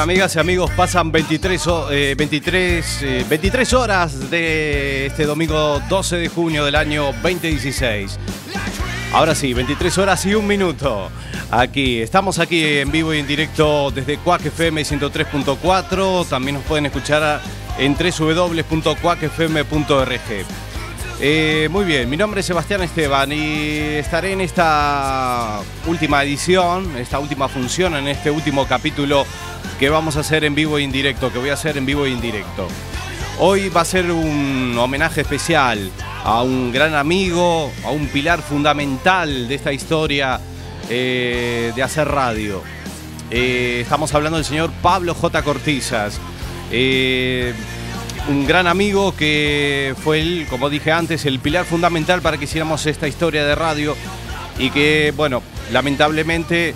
Amigas y amigos, pasan 23, 23, 23 horas de este domingo 12 de junio del año 2016. Ahora sí, 23 horas y un minuto. Aquí, estamos aquí en vivo y en directo desde Cuac FM 103.4. También nos pueden escuchar en www.cuacfm.org. Eh, muy bien, mi nombre es Sebastián Esteban y estaré en esta última edición, esta última función, en este último capítulo que vamos a hacer en vivo e indirecto, que voy a hacer en vivo e indirecto. Hoy va a ser un homenaje especial a un gran amigo, a un pilar fundamental de esta historia eh, de hacer radio. Eh, estamos hablando del señor Pablo J. Cortizas. Eh, un gran amigo que fue él, como dije antes, el pilar fundamental para que hiciéramos esta historia de radio y que, bueno, lamentablemente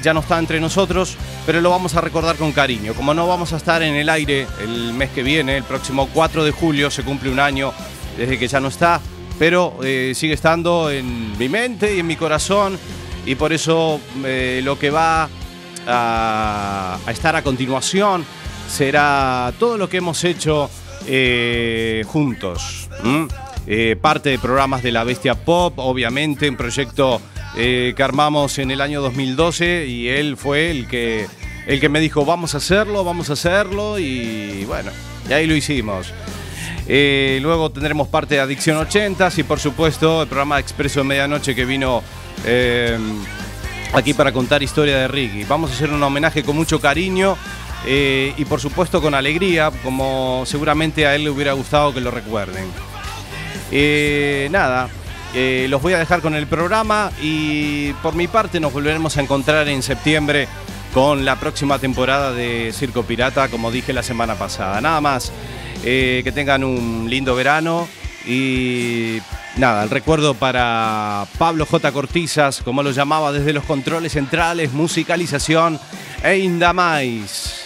ya no está entre nosotros, pero lo vamos a recordar con cariño. Como no vamos a estar en el aire el mes que viene, el próximo 4 de julio se cumple un año desde que ya no está, pero eh, sigue estando en mi mente y en mi corazón y por eso eh, lo que va a, estar a continuación será todo lo que hemos hecho eh, juntos. parte de programas de la Bestia Pop, obviamente, un proyecto eh, que armamos en el año 2012 y él fue el que, el que me dijo, vamos a hacerlo, vamos a hacerlo y bueno, y ahí lo hicimos. Eh, luego tendremos parte de Adicción 80 y por supuesto el programa Expreso de Medianoche que vino eh, aquí para contar historia de Ricky. Vamos a hacer un homenaje con mucho cariño y por supuesto con alegría, como seguramente a él le hubiera gustado que lo recuerden. nada, eh, los voy a dejar con el programa y por mi parte nos volveremos a encontrar en septiembre con la próxima temporada de Circo Pirata, como dije la semana pasada. Nada más, eh, que tengan un lindo verano y nada, el recuerdo para Pablo J. Cortizas, como lo llamaba desde los controles centrales, musicalización e Indamais.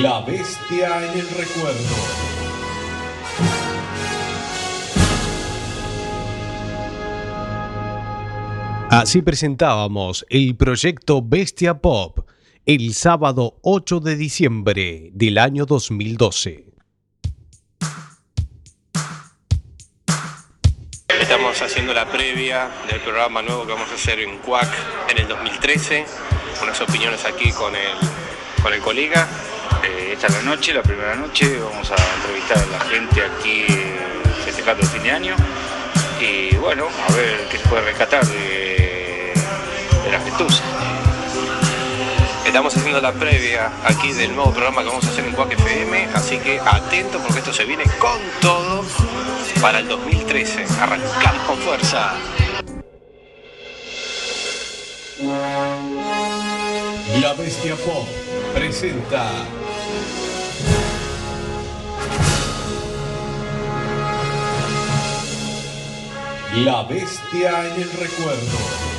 La bestia en el recuerdo. Así presentábamos el proyecto Bestia Pop el sábado 8 de diciembre del año 2012. Haciendo la previa del programa nuevo que vamos a hacer en CUAC en el 2013. Unas opiniones aquí con el, con el colega. Eh, esta es la noche, la primera noche. Vamos a entrevistar a la gente aquí festejando el fin de año. Y bueno, a ver qué se puede rescatar de, de la gentuza. Estamos haciendo la previa aquí del nuevo programa que vamos a hacer en Cuac FM, así que atento porque esto se viene con todo para el 2013. Arrancamos con fuerza. La Bestia Pop presenta La Bestia en el Recuerdo.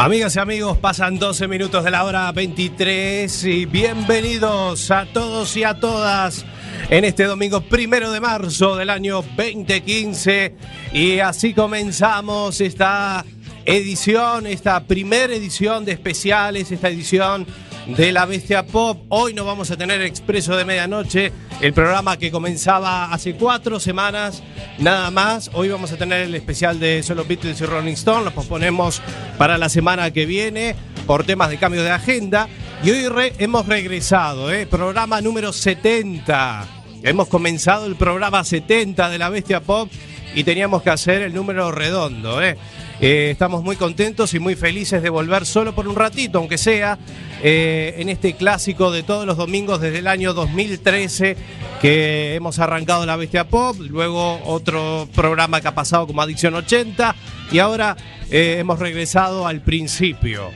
Amigas y amigos, pasan 12 minutos de la hora 23 y bienvenidos a todos y a todas en este domingo primero de marzo del año 2015 y así comenzamos esta edición, esta primera edición de especiales, esta edición de la Bestia Pop. Hoy no vamos a tener Expreso de Medianoche, el programa que comenzaba hace cuatro semanas, nada más. Hoy vamos a tener el especial de Solo Beatles y Rolling Stone, lo posponemos para la semana que viene por temas de cambio de agenda. Y hoy hemos regresado, ¿eh? programa número 70. Hemos comenzado el programa 70 de la Bestia Pop y teníamos que hacer el número redondo. ¿eh? Eh, estamos muy contentos y muy felices de volver solo por un ratito, aunque sea eh, en este clásico de todos los domingos desde el año 2013 que hemos arrancado la Bestia Pop, luego otro programa que ha pasado como Adicción 80 y ahora eh, hemos regresado al principio.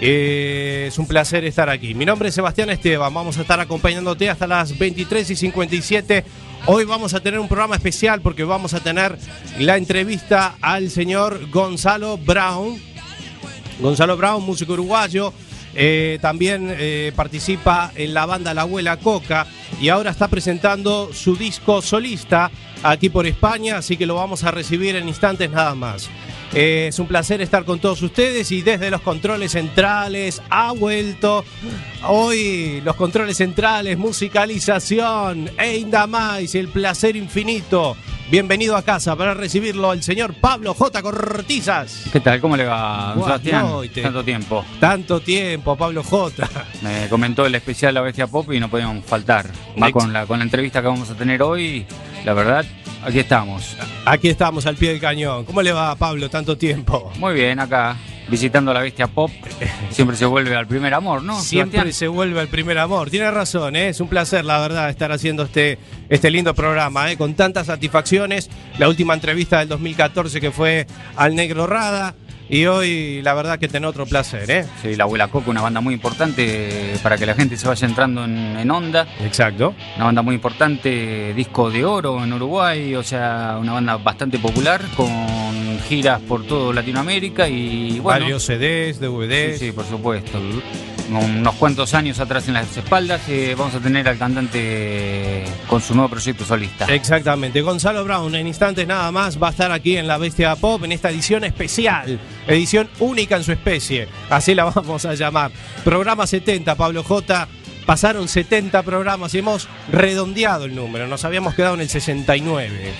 Es un placer estar aquí. Mi nombre es Sebastián Esteban. Vamos a estar acompañándote hasta las 23 y 57. Hoy vamos a tener un programa especial porque vamos a tener la entrevista al señor Gonzalo Brown. Gonzalo Brown, músico uruguayo. eh, también eh, participa en la banda La Abuela Coca y ahora está presentando su disco solista aquí por España, así que lo vamos a recibir en instantes nada más. Eh, es un placer estar con todos ustedes y desde los controles centrales ha vuelto hoy los controles centrales, musicalización, más, el placer infinito. Bienvenido a casa para recibirlo el señor Pablo J. Cortizas. ¿Qué tal? ¿Cómo le va, don Sebastián? Tanto tiempo. Tanto tiempo, Pablo J. Me comentó el especial La Bestia Pop y no podíamos faltar. Ex- con la, con la entrevista que vamos a tener hoy, la verdad, aquí estamos. Aquí estamos al pie del cañón. ¿Cómo le va, Pablo? Tanto tiempo. Muy bien, acá, visitando La Bestia Pop. Siempre se vuelve al primer amor, ¿no? Siempre Sebastián? se vuelve al primer amor. Tiene razón, ¿eh? es un placer, la verdad, estar haciendo este, este lindo programa, ¿eh? con tantas satisfacciones. La última entrevista del 2014 que fue al Negro Rada. Y hoy, la verdad, que tener otro placer, ¿eh? Sí, La Abuela Coca, una banda muy importante para que la gente se vaya entrando en, en onda. Exacto. Una banda muy importante, disco de oro en Uruguay, o sea, una banda bastante popular con giras por todo Latinoamérica y bueno. Varios CDs, DVDs. Sí, sí, por supuesto. Unos cuantos años atrás en las espaldas eh, vamos a tener al cantante con su nuevo proyecto solista. Exactamente. Gonzalo Brown, en instantes nada más, va a estar aquí en la Bestia Pop en esta edición especial, edición única en su especie. Así la vamos a llamar. Programa 70, Pablo J. Pasaron 70 programas y hemos redondeado el número. Nos habíamos quedado en el 69.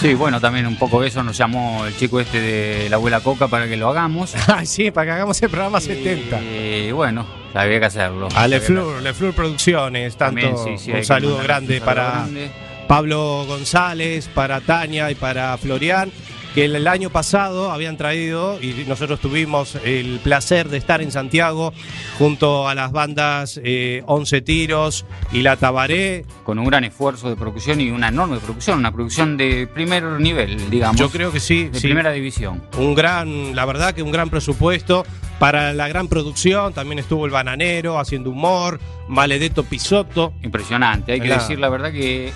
Sí, bueno, también un poco eso nos llamó el chico este de la abuela Coca para que lo hagamos. Ay, sí, para que hagamos el programa 70. Y bueno, había que hacerlo. A Leflur, Leflur Producciones, tanto También, sí, sí, un saludo grande un saludo para grande. Pablo González, para Tania y para Florian, que el, año pasado habían traído y nosotros tuvimos el placer de estar en Santiago junto a las bandas eh, Once Tiros y La Tabaré. Con un gran esfuerzo de producción y una enorme producción, una producción de primer nivel, digamos. Yo creo que sí, de sí. primera división. Un gran, la verdad que un gran presupuesto para la gran producción. También estuvo el Bananero haciendo humor, Maledetto Pisotto. Impresionante. Hay que decir la verdad que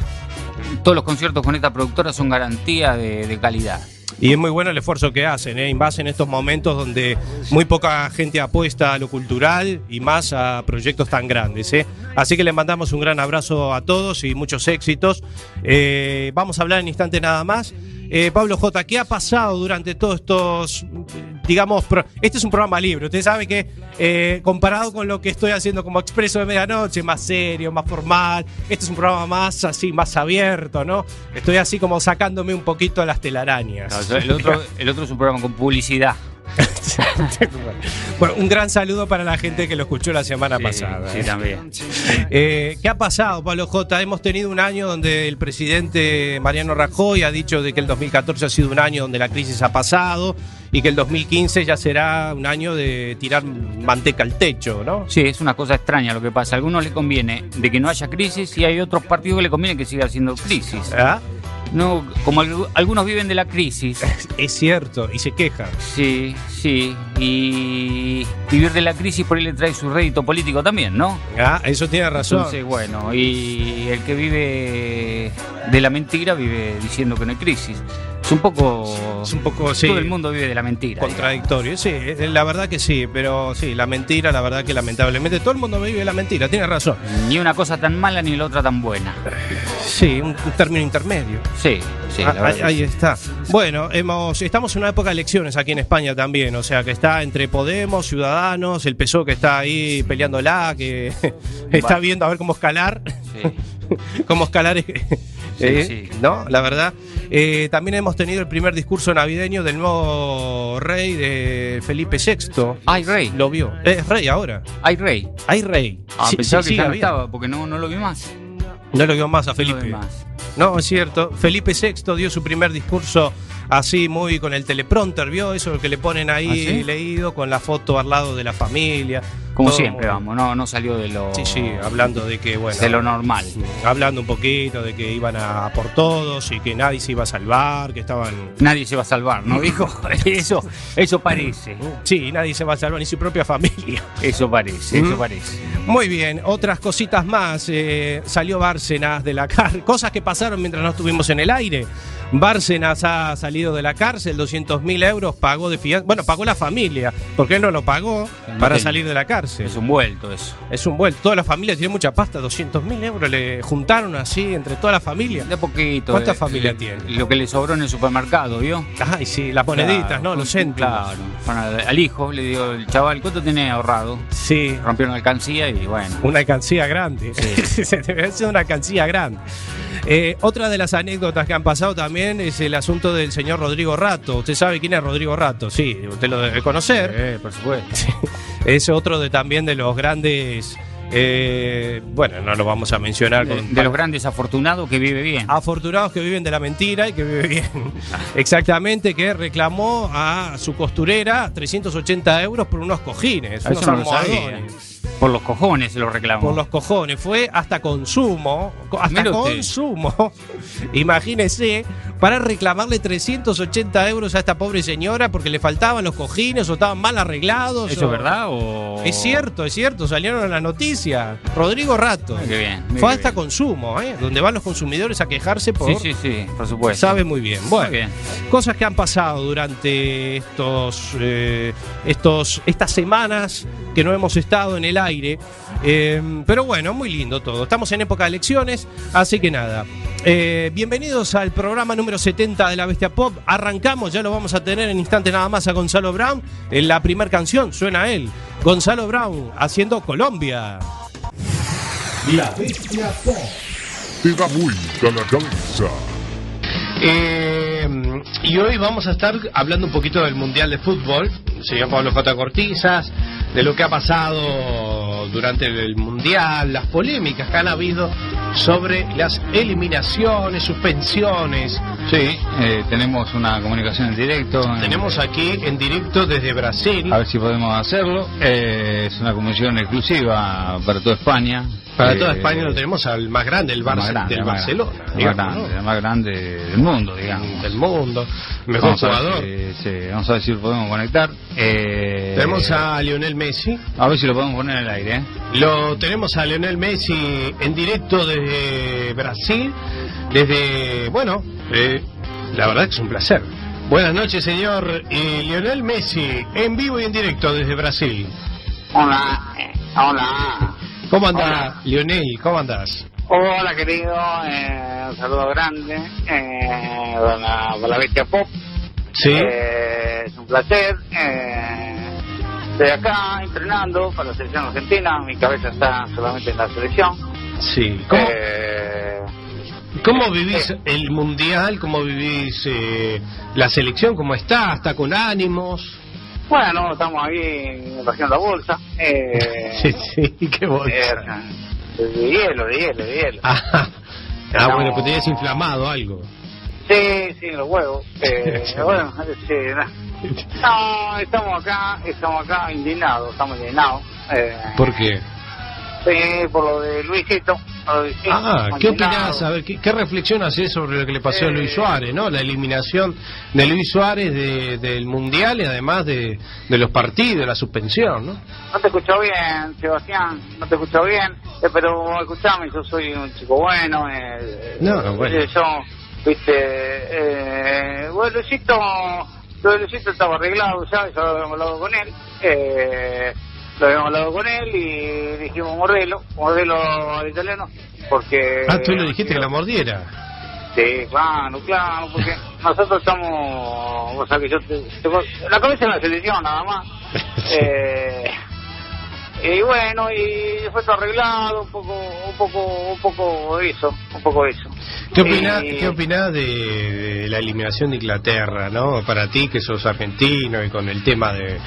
todos los conciertos con esta productora son garantía de, de calidad. Y es muy bueno el esfuerzo que hacen, ¿eh? más en estos momentos donde muy poca gente apuesta a lo cultural y más a proyectos tan grandes. ¿eh? Así que les mandamos un gran abrazo a todos y muchos éxitos. Eh, vamos a hablar en instante nada más. Eh, Pablo J, ¿qué ha pasado durante todos estos, digamos, este es un programa libre, usted sabe que eh, comparado con lo que estoy haciendo como Expreso de Medianoche, más serio, más formal, este es un programa más así, más abierto, ¿no? Estoy así como sacándome un poquito las telarañas. El otro, el otro es un programa con publicidad. bueno, un gran saludo para la gente que lo escuchó la semana Sí, pasada. sí, ¿eh? también. Eh, ¿Qué ha pasado, Pablo J? Hemos tenido un año donde el presidente Mariano Rajoy ha dicho de que el 2014 ha sido un año donde la crisis ha pasado y que el 2015 ya será un año de tirar manteca al techo, ¿no? Sí, es una cosa extraña lo que pasa. A algunos les conviene de que no haya crisis y hay otros partidos que les conviene que siga haciendo crisis. ¿Ah? No, como algu- algunos viven de la crisis. Es cierto, y se quejan. Sí, sí. Y vivir de la crisis por ahí le trae su rédito político también, ¿no? Ah, eso tiene razón. Entonces, bueno, y el que vive de la mentira vive diciendo que no hay crisis. Un poco. Es un poco, sí. Todo el mundo vive de la mentira. Contradictorio, sí, eh, la verdad que sí, pero sí, la mentira, la verdad que lamentablemente todo el mundo vive de la mentira, tiene razón. Ni una cosa tan mala ni la otra tan buena. Sí, un, un término intermedio. Sí, sí. Ah, la verdad ahí, ahí sí. está. Bueno, hemos, estamos en una época de elecciones aquí en España también, o sea que está entre Podemos, Ciudadanos, el PSOE que está ahí peleándola, que está viendo a ver cómo escalar, Sí. cómo escalar, eh, sí. ¿no? La verdad. Eh, también hemos tenido el primer discurso navideño del nuevo rey de Felipe VI. Ay, rey. Lo vio. Es rey ahora. Ay, rey. Hay rey. Ah, Sí, pensaba sí, que ya no había. estaba, porque no, no lo vi más. No lo vio más a No Felipe. más. No, es cierto. Felipe VI dio su primer discurso así, muy con el teleprompter, ¿vio? Eso que le ponen ahí ¿Ah, sí? leído, con la foto al lado de la familia. Como Todo siempre, muy- vamos, no, no salió de lo. Sí, sí, hablando de que, bueno. de lo normal. Hablando un poquito de que iban a por todos y que nadie se iba a salvar, que estaban. Nadie se va a salvar, ¿no, dijo? eso, eso parece. Sí, nadie se va a salvar, ni su propia familia. Eso parece, Mm. eso parece. Muy bien, otras cositas más. eh, salió Bárcenas de la cárcel. Cosas que pasaron mientras no estuvimos en el aire. Bárcenas ha salido de la cárcel, 200 mil euros pagó de fianza. Bueno, pagó la familia, porque él no lo pagó para salir de la cárcel. Es un vuelto eso. Es un vuelto. Toda la familia tiene mucha pasta, 200 mil euros le juntaron así entre toda la familia. De poquito. ¿Cuánta eh, familia le- tiene? Lo que le sobró en el supermercado, ¿vio? Ay, sí, las moneditas, Claro, ¿no? Los céntimos. Claro. Bueno, al, hijo le digo, el chaval, ¿cuánto tenés ahorrado? Sí, Rompió una alcancía y bueno. una alcancía grande. Sí. Se debe ser una alcancía grande. Eh, otra de las anécdotas que han pasado también es el asunto del señor Rodrigo Rato. ¿Usted sabe quién es Rodrigo Rato? Sí, usted lo debe conocer. Eh, por supuesto. Es otro de también de los grandes. eh, bueno, no lo vamos a mencionar. De, con- de los grandes afortunados que vive bien. Afortunados que viven de la mentira y que viven bien. Exactamente, que reclamó a su costurera 380 euros por unos cojines, unos Eso no lo sabía. Por los cojones lo reclamó. Por los cojones, fue hasta consumo, co- hasta consumo, imagínese, para reclamarle 380 euros a esta pobre señora porque le faltaban los cojines o estaban mal arreglados. ¿Eso o- es verdad o...? Es cierto, es cierto, salieron en la noticia. Rodrigo Rato. Muy bien. muy Fue hasta bien. consumo, ¿eh? donde van los consumidores a quejarse por... Sí, sí, sí, por supuesto. Sabe muy bien. Bueno, Muy bien. cosas que han pasado durante estos, eh, estos, estas semanas que no hemos estado en el aire. Eh, pero bueno, muy lindo todo. Estamos en época de elecciones, así que nada. Eh, bienvenidos al programa número 70 de la Bestia Pop. Arrancamos, ya lo vamos a tener en instante nada más a Gonzalo Brown. En la primera canción suena él. Gonzalo Brown haciendo Colombia. La Bestia Pop. te da vuelta la cabeza. Eh, y hoy vamos a estar hablando un poquito del Mundial de Fútbol, señor Pablo J. Cortizas, de lo que ha pasado durante el Mundial, las polémicas que han habido sobre las eliminaciones, suspensiones. Sí, eh, tenemos una comunicación en directo. Tenemos aquí en directo desde Brasil, A ver si podemos hacerlo. Eh, es una comunicación exclusiva para toda España. para Eh, toda España lo tenemos al más grande, el la más Barça, grande, del Barcelona, la más digamos, grande, ¿no? la más grande del mundo, digamos. del mundo, mejor Vamos a ver jugador. sí, vamos a ver si lo podemos conectar. Eh, Tenemos a Lionel Messi. a ver si lo podemos poner en el aire. ¿eh? Lo tenemos a Lionel Messi en directo desde Brasil, desde, bueno, eh, la verdad que es un placer. Buenas noches, señor eh, Lionel Messi, en vivo y en directo desde Brasil. Hola, eh, hola, ¿Cómo anda, Lionel? ¿Cómo andás? hola querido, eh, un saludo grande eh, para, la, para la bestia pop. Sí. Eh, es un placer. Eh, estoy acá entrenando para la selección argentina. Mi cabeza está solamente en la selección. Sí. ¿Cómo, Eh, cómo vivís el Mundial? ¿Cómo vivís eh, la selección? ¿Cómo está? ¿Está con ánimos? bueno, estamos ahí haciendo la bolsa. Eh, Sí, sí, qué eh, bolsa. de hielo, de hielo, de hielo. Ah, ah, No. bueno, pues tenías inflamado algo. Sí, sí, los huevos. Eh, bueno, sí, no. No, estamos acá, estamos acá indignados, estamos indignados. Eh, ¿Por qué? Sí, por lo de Luisito. lo de Luisito, Ah, ¿qué opinás? A ver, ¿qué, qué reflexión haces sobre lo que le pasó a Eh. Luis Suárez, ¿no? La eliminación de Luis Suárez de- del Mundial y además de, de los partidos, la suspensión, ¿no? No te escucho bien, Sebastián, no te escucho bien, eh, pero escuchame, yo soy un chico bueno. Eh, No, bueno. eh, Yo, viste, eh, bueno, Luisito, Luisito estaba arreglado ya, lo habíamos hablado con él, eh, lo habíamos hablado con él y dijimos mordelo, mordelo al italiano, porque... Ah, tú le dijiste que la mordiera. Sí, claro, claro, porque nosotros estamos, o sea que yo te- la cabeza en la selección nada más. Eh, y bueno, y fue todo arreglado, un poco, un poco, un poco eso, un poco eso. ¿Qué opinás, ¿qué opinás de, de la eliminación de Inglaterra, no? Para ti que sos argentino y con el tema de,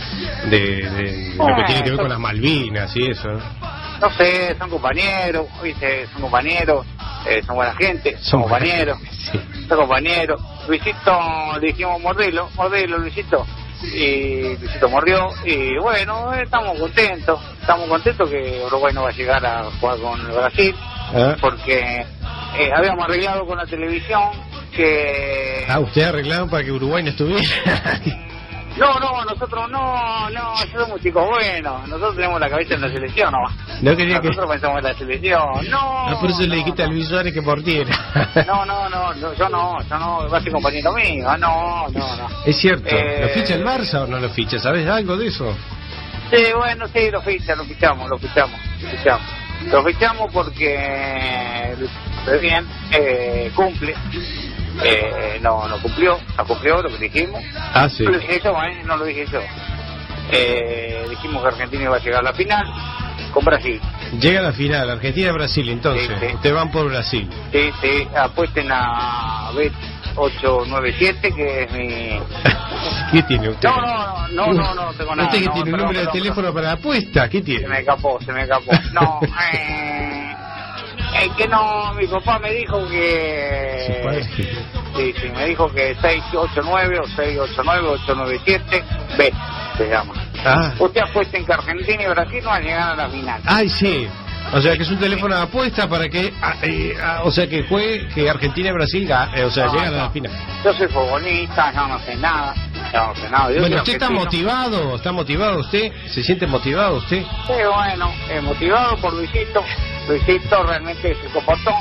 de- de lo que tiene que ver con las Malvinas y eso, ¿no? No sé, son compañeros, viste, son compañeros, eh, son buena gente, son, compañeros, Sí. son compañeros. Luisito, le dijimos mordelo, mordelo, Luisito. Y Luisito mordió, y bueno, eh, estamos contentos, estamos contentos que Uruguay no va a llegar a jugar con el Brasil, Ah. porque eh, habíamos arreglado con la televisión que... Ah, ustedes arreglaron para que Uruguay no estuviera. No, no, nosotros no, no, somos chicos buenos, nosotros tenemos la cabeza en la selección, ¿no? No quería que... Nosotros pensamos en la selección, no. Ah, por eso le no, dijiste a no. Luis Suárez que mordiera. No, no, no, no, yo no, yo no, va a ser compañero mío, ah, no, no, no. Es cierto. Eh, ¿Lo ficha el Barça o no lo ficha? ¿Sabes algo de eso? Sí, bueno, sí, lo ficha, lo fichamos, lo fichamos, lo fichamos. Lo fichamos porque Luis bien, eh, cumple, eh, no, no cumplió, no cumplió lo que dijimos. Ah, sí. No lo dije yo, ¿eh? No lo dije yo. Eh, dijimos que Argentina iba a llegar a la final con Brasil. Llega la final, Argentina-Brasil, entonces. Sí, sí. Ustedes van por Brasil. Sí, sí, apuesten a Bet897, que es mi... ¿Qué tiene usted? No, no, no, no, no, no tengo nada. ¿Usted que tiene un número de teléfono para apuesta? ¿Qué Se me tiene? escapó, se me escapó. No, eh, es que no, mi papá me dijo que... padre. Sí, sí, me dijo que 689 o 689 897 B se llama. Ah, Usted apuesta en que Argentina y Brasil no van a llegar a la final. ay, sí. O sea que es un teléfono de apuesta para que, ah, eh, ah, o sea que juegue, que Argentina y Brasil, eh, o sea, No, llegan a la final. Yo soy futbolista, yo no sé nada, yo no sé nada. Yo Bueno, ¿usted está motivado? ¿Está motivado usted? ¿Se siente motivado usted? Sí, bueno, eh, motivado por Luisito. Luisito realmente se comportó.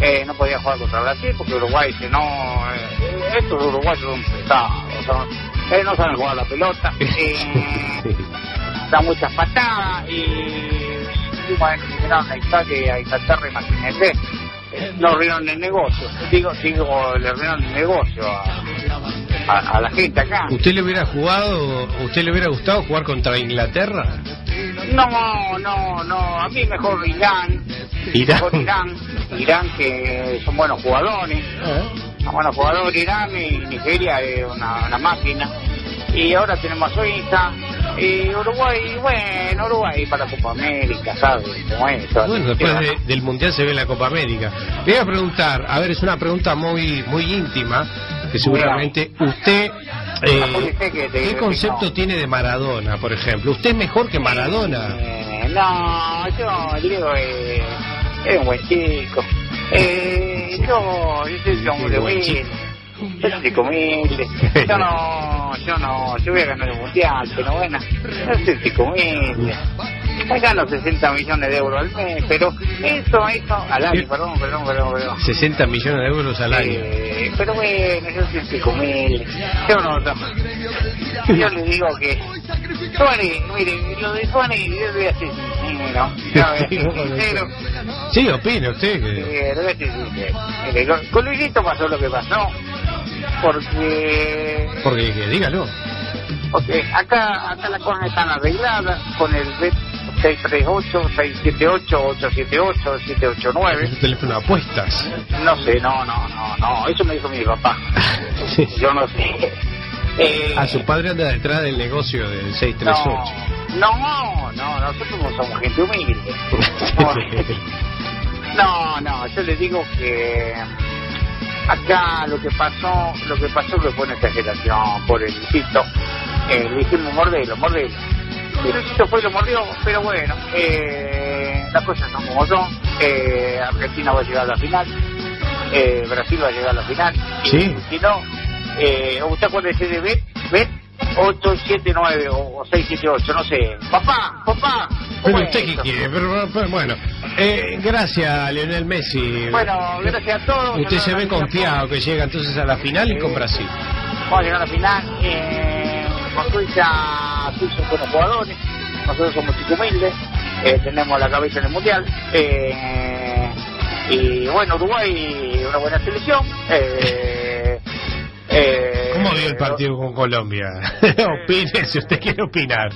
Eh, no podía jugar contra Brasil porque Uruguay, si no, eh, estos uruguayos son pesados. son- eh, no saben jugar la pelota. Eh, dan muchas patadas y, y bueno, vinieron a Italia, a Inglaterra, imagínense. Eh, No arruinaron el negocio. Digo, digo, le arruinaron el negocio a, a, a la gente acá. ¿Usted le hubiera jugado, usted le hubiera gustado jugar contra Inglaterra? No, no, no, a mí mejor Irán. Irán. Mejor Irán, Irán que son buenos jugadores. Son buenos jugadores Irán y Nigeria es una, una máquina. Y ahora tenemos a Suiza. Y Uruguay, bueno, Uruguay para Copa América, ¿sabes? Como es, toda Bueno, después de- del Mundial se ve la Copa América. Le voy a preguntar, a ver, es una pregunta muy muy íntima, que seguramente usted... eh, ¿Qué concepto tiene de Maradona, por ejemplo? ¿Usted es mejor que Maradona? Eh, no, yo digo, eh, es un buen chico. Eh, yo, yo soy un hombre buen chico. Yo soy humilde. Yo no, yo no, yo voy a ganar el mundial, pero bueno, yo soy humilde. Gano 60 millones de euros al mes, pero eso, eso, al año, perdón, perdón, perdón, perdón. 60 millones de euros al año. Eh, pero bueno, yo soy chico humilde. Yo no, no. Yo le digo que Suárez, mire, lo de Suárez, yo voy a ser sincero. Yo voy a ser sincero. Sí, opina usted que... Eh, le voy a ser sincero. Mire, con, con Luisito pasó lo que pasó. Porque Porque que dígalo. porque acá acá las cosas están arregladas con el B 638, 678, 878, 789. Es teléfono de apuestas. No sé, no, no, no, no, eso me dijo mi papá. Sí. Yo no sé. Eh, A su padre anda detrás del negocio del no, 638. no, no, nosotros no somos gente humilde. No, no, yo le digo que acá lo que pasó, lo que pasó que fue una exageración por el Luisito. Eh, le dijimos mordelo, mordelo. Y Luisito fue y lo mordió, pero bueno, eh, las cosas son como son. Eh, Argentina va a llegar a la final, eh, Brasil va a llegar a la final. Y. Si no, eh, ¿usted acuérdese de Bet? Bet 879 o o 678, no sé. Papá, papá. Pero ¿cómo usted es qué quiere, pero, pero bueno. Eh, gracias, Lionel Messi. Bueno, gracias a todos. Usted se ve confiado que llega entonces a la final y con Brasil. Vamos a llegar a la final. Eh, con Suiza, Suiza son buenos jugadores. Nosotros somos chicos humildes. eh, tenemos la cabeza en el mundial. eh, y bueno, Uruguay, una buena selección. Eh, eh, ¿Cómo vio el partido con Colombia? Opine si usted quiere opinar.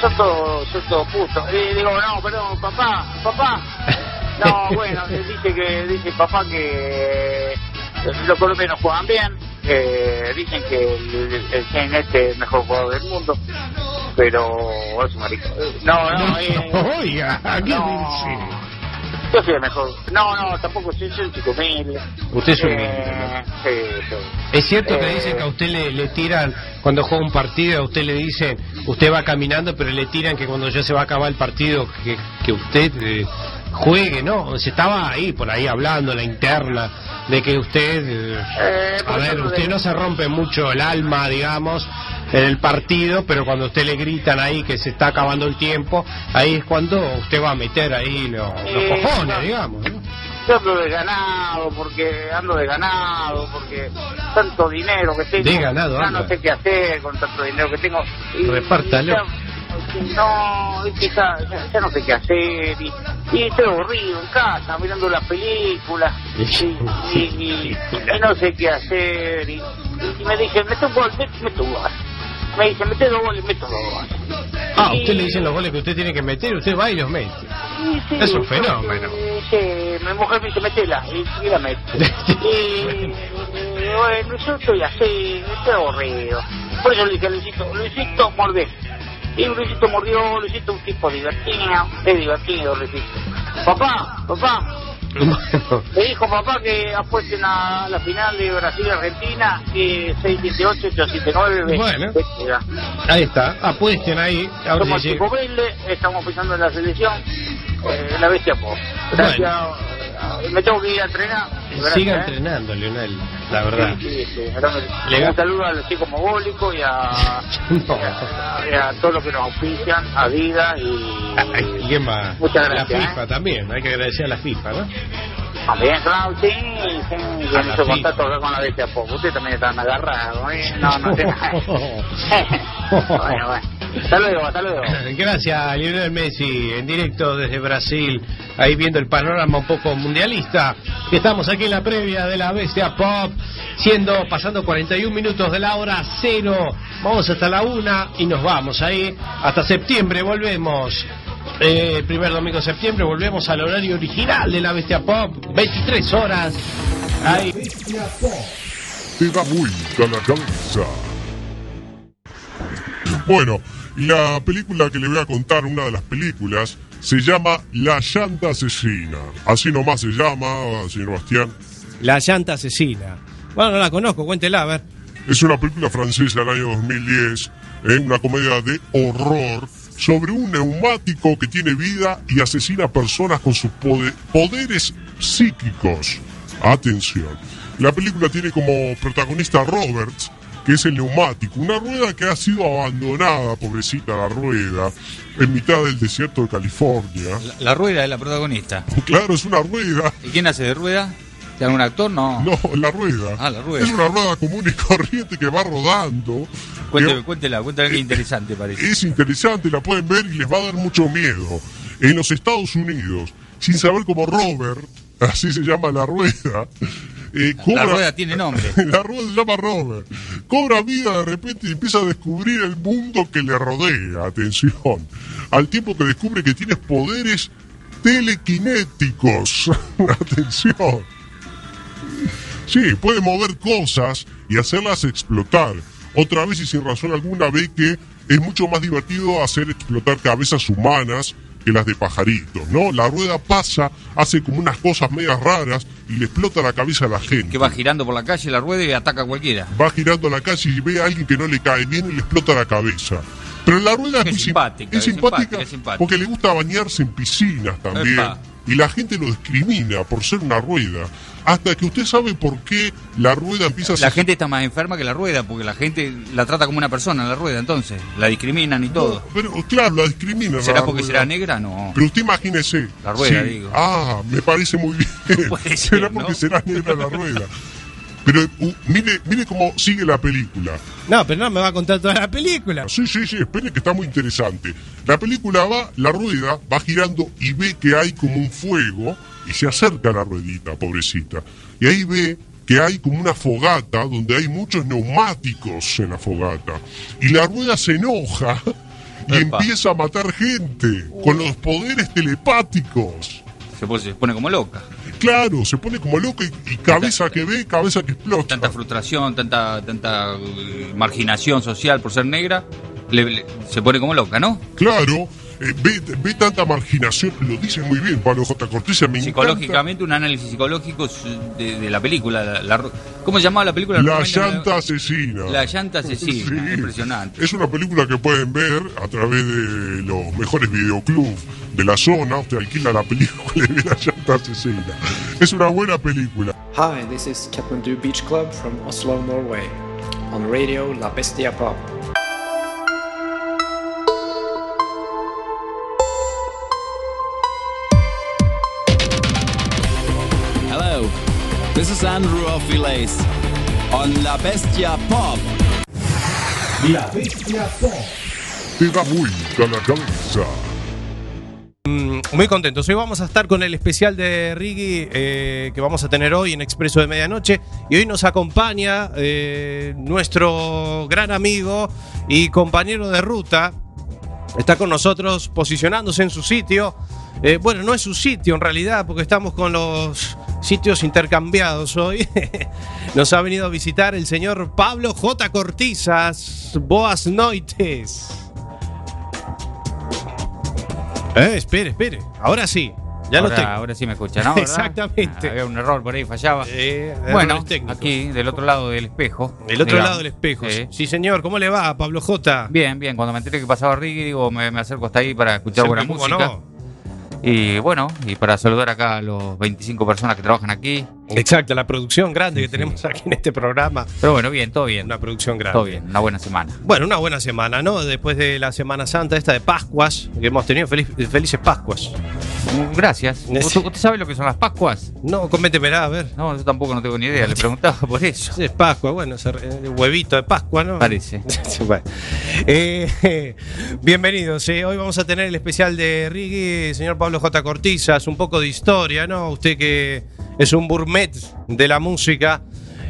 Son todos, son todos putos. Y digo, no, perdón, papá, papá. No, bueno, eh, dice que dice papá que eh, los colombianos juegan bien. eh, dicen que el, Chen este es el mejor jugador del mundo. Pero es marico. Eh, No, no, eh, Oiga, ¿qué no. dice? Yo soy el mejor. No, no, tampoco soy, soy un chico humilde. Usted es humilde, Eh, sí, sí. Es cierto que Eh, dicen que a usted le, le tiran, cuando juega un partido, a usted le dicen, usted va caminando, pero le tiran que cuando ya se va a acabar el partido, que, que usted eh, juegue, ¿no? Se estaba ahí, por ahí hablando, la interna, de que usted, eh, Eh, a ver, usted de- no se rompe mucho el alma, digamos, en el partido, pero cuando a usted le gritan ahí que se está acabando el tiempo, ahí es cuando usted va a meter ahí los, los cojones, digamos, ¿no? Yo ando de ganado, porque ando de ganado, porque tanto dinero que tengo. De ganado ya no sé qué hacer con tanto dinero que tengo. Y- Repártalo. y ya- no, es que ya, ya- ya no sé qué hacer. Y, y estoy aburrido en casa, mirando las películas. Y, y, no sé qué hacer. Y, me dicen, gol, met- meto un gol. Me dicen, mete dos goles, meto dos goles. Ah, Y- usted le dicen los goles que usted tiene que meter, usted va y los mete. Sí, sí, Es un fenómeno. Sí, mi mujer me dice, metela, y, y la meto. y, bueno, yo estoy así, estoy aburrido. Por eso le dije a Luisito, Luisito, mordé. Y Luisito mordió, Luisito un tipo divertido, es divertido, Luisito. Papá, papá, Bueno, me dijo papá que apuesten a la final de Brasil-Argentina, que 678-879. Bueno. ahí está, apuesten ahí. a ver Somos si estamos pensando en la selección, eh, la bestia pop. Gracias, me tengo que ir a entrenar. Gracias, Siga eh. entrenando, Lionel, la verdad. Sí, Un saludo a los chicos mogólicos y a, No. y a, y a todos los que nos auspician, a Vida y... ¿y quién más? Muchas La gracias, FIFA también, hay que agradecer a la FIFA, ¿no? También, claro, sí, sí, que A no la se FIFA. contacto con la bestia pop. Ustedes también están agarrados, ¿eh? No, no sé. bueno, bueno. Hasta luego, hasta luego. Gracias, Lionel Messi, en directo desde Brasil, ahí viendo el panorama un poco mundialista. Estamos aquí en la previa de la Bestia Pop, siendo, pasando 41 minutos de la hora cero. Vamos hasta la una y nos vamos ahí. Hasta septiembre volvemos. Eh, el primer domingo de septiembre volvemos al horario original de la Bestia Pop, 23 horas. Ahí. Bestia Pop. Te da vuelta la cabeza. Bueno, la película que le voy a contar, una de las películas, se llama La llanta asesina. Así nomás se llama, señor Bastián. La llanta asesina. Bueno, no la conozco, cuéntela, a ver. Es una película francesa del año 2010, eh, una comedia de horror sobre un neumático que tiene vida y asesina personas con sus pode- poderes psíquicos. Atención. La película tiene como protagonista a Roberts, que es el neumático, una rueda que ha sido abandonada, pobrecita la rueda, en mitad del desierto de California. La, la rueda es la protagonista. Claro, es una rueda. ¿Y quién hace de rueda? ¿De algún actor? No. No, la rueda. Ah, la rueda. Es una rueda común y corriente que va rodando. Cuéntela, Que- cuéntela, cuéntela que interesante parece. es interesante, la pueden ver y les va a dar mucho miedo. En los Estados Unidos, sin saber cómo Robert, así se llama la rueda, eh, La cobra- rueda tiene nombre. la rueda se llama Robert. Cobra vida de repente y empieza a descubrir el mundo que le rodea. Atención. Al tiempo que descubre que tiene poderes telequinéticos. Atención. Sí, puede mover cosas y hacerlas explotar. Otra vez y sin razón alguna ve que es mucho más divertido hacer explotar cabezas humanas que las de pajaritos, ¿no? La rueda pasa, hace como unas cosas medias raras y le explota la cabeza a la gente. Que va girando por la calle la rueda y ataca a cualquiera. Va girando la calle y ve a alguien que no le cae bien y le explota la cabeza. Pero la rueda es, simpática, es simpática, simpática, es simpática. porque le gusta bañarse en piscinas también. Epa. Y la gente lo discrimina por ser una rueda. Hasta que usted sabe por qué la rueda empieza a La ser- gente está más enferma que la rueda, porque la gente la trata como una persona, la rueda, entonces. La discriminan y todo. Pero claro, la discrimina. ¿Será la porque rueda. será negra? No. Pero usted imagínese. La rueda, digo. Ah, me parece muy bien. Puede ser, será porque ¿no? será negra la rueda. Pero uh, mire, mire cómo sigue la película. No, pero no me va a contar toda la película. Sí, sí, sí, espere que está muy interesante. La película va, la rueda va girando y ve que hay como un fuego y se acerca a la ruedita, pobrecita. Y ahí ve que hay como una fogata donde hay muchos neumáticos en la fogata. Y la rueda se enoja y Epa. empieza a matar gente con los poderes telepáticos. Se pone, se pone como loca. Claro, se pone como loco y, y cabeza que ve, cabeza que explota. Tanta frustración, tanta, tanta eh, marginación social por ser negra, le- le- se pone como loca, ¿no? Claro, eh, ve, ve tanta marginación, lo dice muy bien Pablo J. Cortés, me encanta. Psicológicamente, un análisis psicológico de, de la película. La, la- ¿Cómo se llamaba la película? La llanta asesina. La llanta asesina, Sí. impresionante. Es una película que pueden ver a través de los mejores videoclubs de la zona. Usted alquila la película y ve la llanta asesina. Es una buena película. Hi, this is Kathmandu Beach Club from Oslo, Norway. On radio La Bestia Pop. This is Andrew of Relays on La Bestia Pop. La Bestia Pop. Da vuelta la cabeza. Mm, Muy contentos. Hoy vamos a estar con el especial de Riggy eh, que vamos a tener hoy en Expreso de Medianoche. Y hoy nos acompaña eh, nuestro gran amigo y compañero de ruta. Está con nosotros posicionándose en su sitio. Eh, bueno, no es su sitio en realidad, porque estamos con los sitios intercambiados hoy. Nos ha venido a visitar el señor Pablo J. Cortizas. Boas noites. Eh, espere, espere. Ahora sí. Ya ahora, lo tengo. ahora sí me escucha, ¿no? Exactamente. Ah, había un error por ahí, fallaba. Eh, bueno, aquí, del otro lado del espejo. El otro digamos. lado del espejo. Sí. Sí, señor. ¿Cómo le va, Pablo J? Bien, bien. Cuando me enteré que pasaba Ricky, digo, me, me acerco hasta ahí para escuchar buena música. no. Y bueno, y para saludar acá a los 25 personas que trabajan aquí. Exacto, la producción grande que tenemos aquí en este programa. Pero bueno, bien, todo bien. Una producción grande. Todo bien, una buena semana. Bueno, una buena semana, ¿no? Después de la Semana Santa, esta de Pascuas, que hemos tenido feliz- felices Pascuas. Gracias. Sí. ¿Usted, usted sabe lo que son las Pascuas? No, coméntemela, a ver. No, yo tampoco no tengo ni idea. Le preguntaba por eso. Es Pascua, bueno, re- huevito de Pascua, ¿no? Parece. Bueno. Eh, bienvenidos. eh. Hoy vamos a tener el especial de Riggy, señor Pablo J. Cortizas, un poco de historia, ¿no? Usted que es un gourmet de la música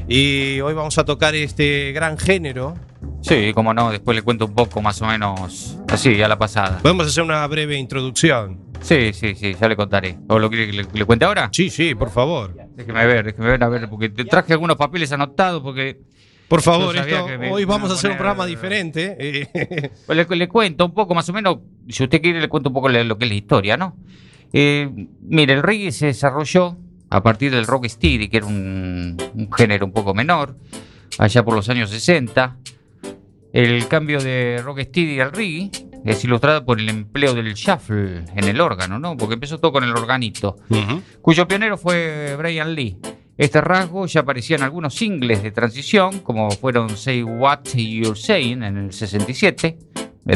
y hoy vamos a tocar este gran género. Sí, como no, después le cuento un poco más o menos así, a la pasada. Podemos hacer una breve introducción. Sí, sí, sí, ya le contaré. ¿O lo quiere que le, le cuente ahora? Sí, sí, por favor. Déjeme ver, déjeme ver, a ver, porque te traje algunos papeles anotados porque Por favor, esto- me- hoy vamos a hacer un programa diferente. eh. Pues le, le cuento un poco, más o menos, si usted quiere, le cuento un poco lo que es la historia, ¿no? Eh, mire, el reggae se desarrolló a partir del rock steady, que era un, un género un poco menor, allá por los años 60. El cambio de rock steady al reggae es ilustrado por el empleo del shuffle en el órgano, ¿no? Porque empezó todo con el organito, cuyo pionero fue Brian Lee. Este rasgo ya aparecía en algunos singles de transición, como fueron Say What You're Saying en el 67,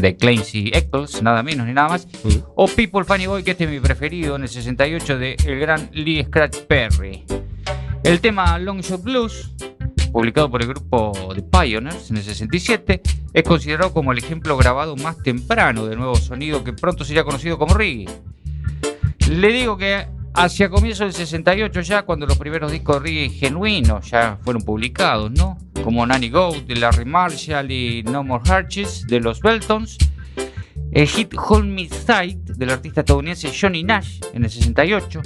de Clancy Eccles, nada menos ni nada más, o People Funny Boy, que este es mi preferido, en el 68, de el gran Lee Scratch Perry. El tema Long Shot Blues, publicado por el grupo The Pioneers en el 67, es considerado como el ejemplo grabado más temprano de nuevo sonido que pronto sería conocido como reggae. Le digo que hacia comienzos del 68 ya, cuando los primeros discos de reggae genuinos ya fueron publicados, ¿no? Como Nanny Goat de Larry Marshall y No More Arches de los Beltons. El hit Hold Me Tight del artista estadounidense Johnny Nash en el 68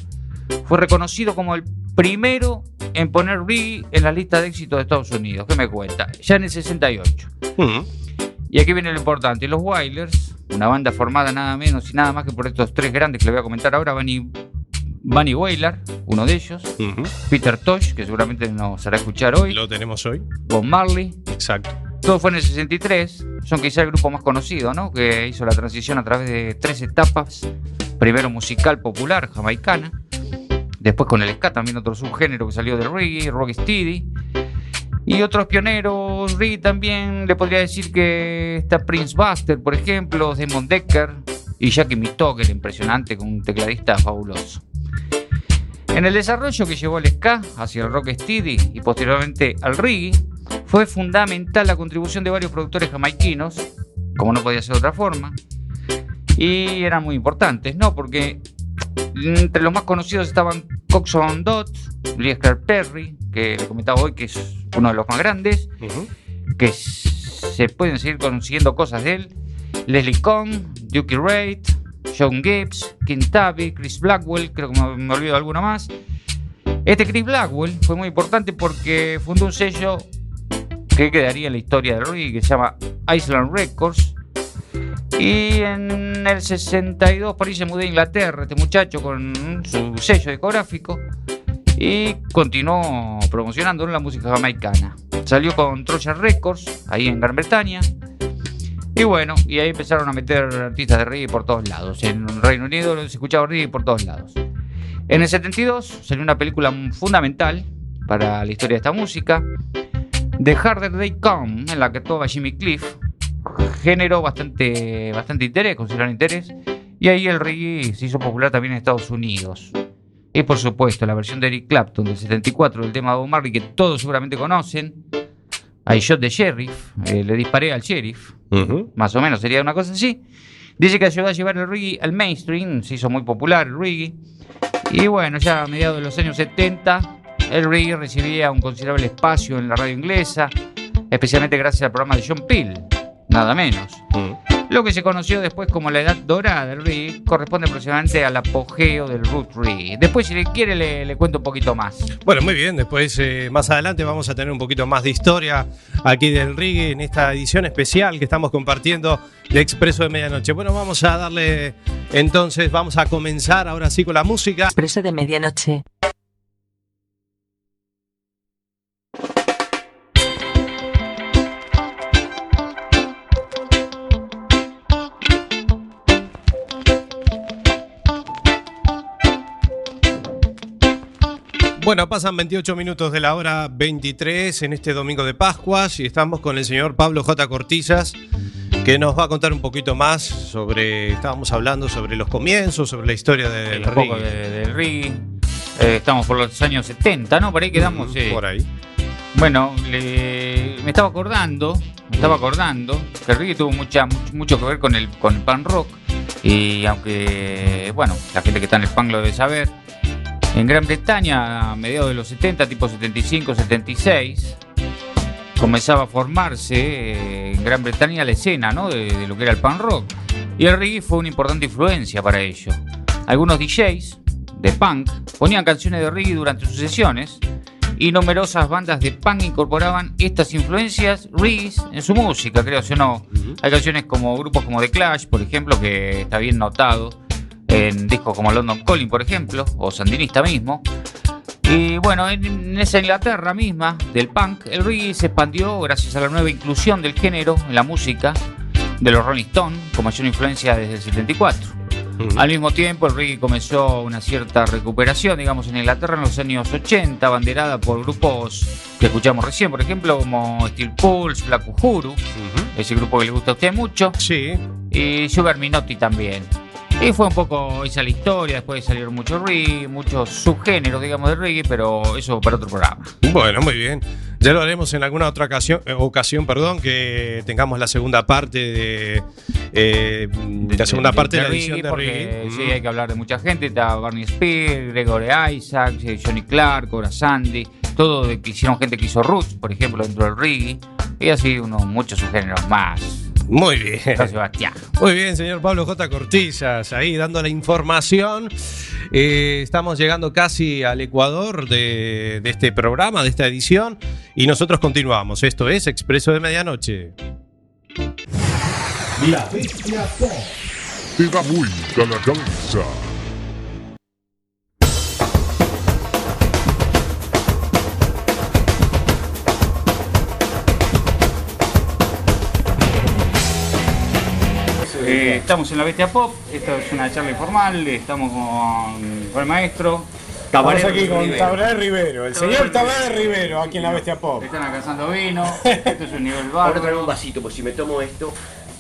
fue reconocido como el primero en poner reggae en la lista de éxitos de Estados Unidos. ¿Qué me cuenta? Ya en el 68. Y aquí viene lo importante. Los Wailers, una banda formada nada menos y nada más que por estos tres grandes que le voy a comentar ahora, Bunny, Bunny Wailer, uno de ellos, Peter Tosh, que seguramente nos hará escuchar hoy, Lo tenemos hoy. Bob Marley, Exacto. todo fue en el 63, son quizá el grupo más conocido, ¿no? Que hizo la transición a través de tres etapas primero musical popular jamaicana. Después con el ska también otro subgénero que salió del reggae, rocksteady. Y otros pioneros, reggae también, le podría decir que está Prince Buster, por ejemplo, Demon Decker y Jackie Mitoker, impresionante, con un tecladista fabuloso. En el desarrollo que llevó al ska hacia el rocksteady y posteriormente al reggae, fue fundamental la contribución de varios productores jamaiquinos, como no podía ser de otra forma, y eran muy importantes, ¿no? Porque entre los más conocidos estaban Coxon Dot, Lee Perry, que le comentaba hoy que es uno de los más grandes, que se pueden seguir consiguiendo cosas de él, Leslie Kong, Duke Reid, John Gibbs, Tabby, Chris Blackwell, creo que me, me olvido de alguno más. Este Chris Blackwell fue muy importante porque fundó un sello que quedaría en la historia del reggae que se llama Island Records. Y en el 62 por se mudó a Inglaterra este muchacho con su sello discográfico y continuó promocionando la música jamaicana. Salió con Trojan Records ahí en Gran Bretaña. Y bueno, y ahí empezaron a meter artistas de reggae por todos lados. En Reino Unido se escuchaba reggae por todos lados. En el 72 salió una película fundamental para la historia de esta música, The Harder They Come, en la que actuaba Jimmy Cliff, generó bastante, bastante interés, consideraron interés, y ahí el reggae se hizo popular también en Estados Unidos. Y por supuesto, la versión de Eric Clapton del 74 del tema de Bob Marley, que todos seguramente conocen, I Shot the Sheriff, eh, le disparé al sheriff, más o menos sería una cosa así. Dice que ayudó a llevar el reggae al mainstream, se hizo muy popular el reggae. Y bueno, ya a mediados de los años 70, el reggae recibía un considerable espacio en la radio inglesa, especialmente gracias al programa de John Peel, nada menos. Lo que se conoció después como la edad dorada del reggae corresponde aproximadamente al apogeo del root reggae. Después, si le quiere, le, le cuento un poquito más. Bueno, muy bien. Después, eh, más adelante, vamos a tener un poquito más de historia aquí del reggae en esta edición especial que estamos compartiendo de Expreso de Medianoche. Bueno, vamos a darle entonces, vamos a comenzar ahora sí con la música. Expreso de medianoche. Bueno, pasan 28 minutos de la hora 23 en este domingo de Pascuas y estamos con el señor Pablo J. Cortizas que nos va a contar un poquito más sobre, estábamos hablando sobre los comienzos, sobre la historia del un poco de- del reggae. Eh, estamos por los años 70, ¿no? Por ahí quedamos. eh. Por ahí. Bueno, le- me estaba acordando, me estaba acordando que el reggae tuvo mucha, mucho, que ver con el, con el punk rock. Y aunque, bueno, la gente que está en el punk lo debe saber, en Gran Bretaña, a mediados de los 70, tipo 75, 76, comenzaba a formarse eh, en Gran Bretaña la escena ¿no? de, de lo que era el punk rock. Y el reggae fue una importante influencia para ello. Algunos DJs de punk ponían canciones de reggae durante sus sesiones y numerosas bandas de punk incorporaban estas influencias reggae en su música, creo o no. Hay canciones como grupos como The Clash, por ejemplo, que está bien notado en discos como London Calling, por ejemplo, o Sandinista mismo. Y bueno, en, esa Inglaterra misma del punk, el reggae se expandió gracias a la nueva inclusión del género en la música de los Rolling Stones, con mayor influencia desde el 74. Al mismo tiempo, el reggae comenzó una cierta recuperación, digamos, en Inglaterra en los años 80, banderada por grupos que escuchamos recién, por ejemplo, como Steel Pulse, Black Uhuru, ese grupo que le gusta a usted mucho. Sí. Y Sugar Minotti también. Y fue un poco esa la historia, después salieron muchos reggae, muchos subgéneros, digamos, de reggae, pero eso para otro programa. Bueno, muy bien. Ya lo haremos en alguna otra ocasión, eh, ocasión perdón, que tengamos la segunda parte de, eh, la segunda parte de, la reggae, edición de porque reggae. sí, hay que hablar de mucha gente. Está Barney Spears, Gregory Isaacs, eh, Johnny Clark, Cora Sandy, todo de que hicieron gente que hizo roots, por ejemplo, dentro del reggae, y así unos muchos subgéneros más. Muy bien. Sebastián. Muy bien, señor Pablo J. Cortizas, ahí dando la información. Eh, estamos llegando casi al Ecuador de, de este programa, de esta edición, y nosotros continuamos. Esto es Expreso de Medianoche. La bestia pop. Te da vuelta la cabeza. Eh, estamos en la Bestia Pop, esta es una charla informal, estamos con, con el maestro. Estamos aquí con Rivero. Tabaré Rivero, el señor Tabaré Rivero, aquí en la Bestia Pop. Están alcanzando vino, esto es un nivel Ahora traer bárbaro. un vasito, pues si me tomo esto.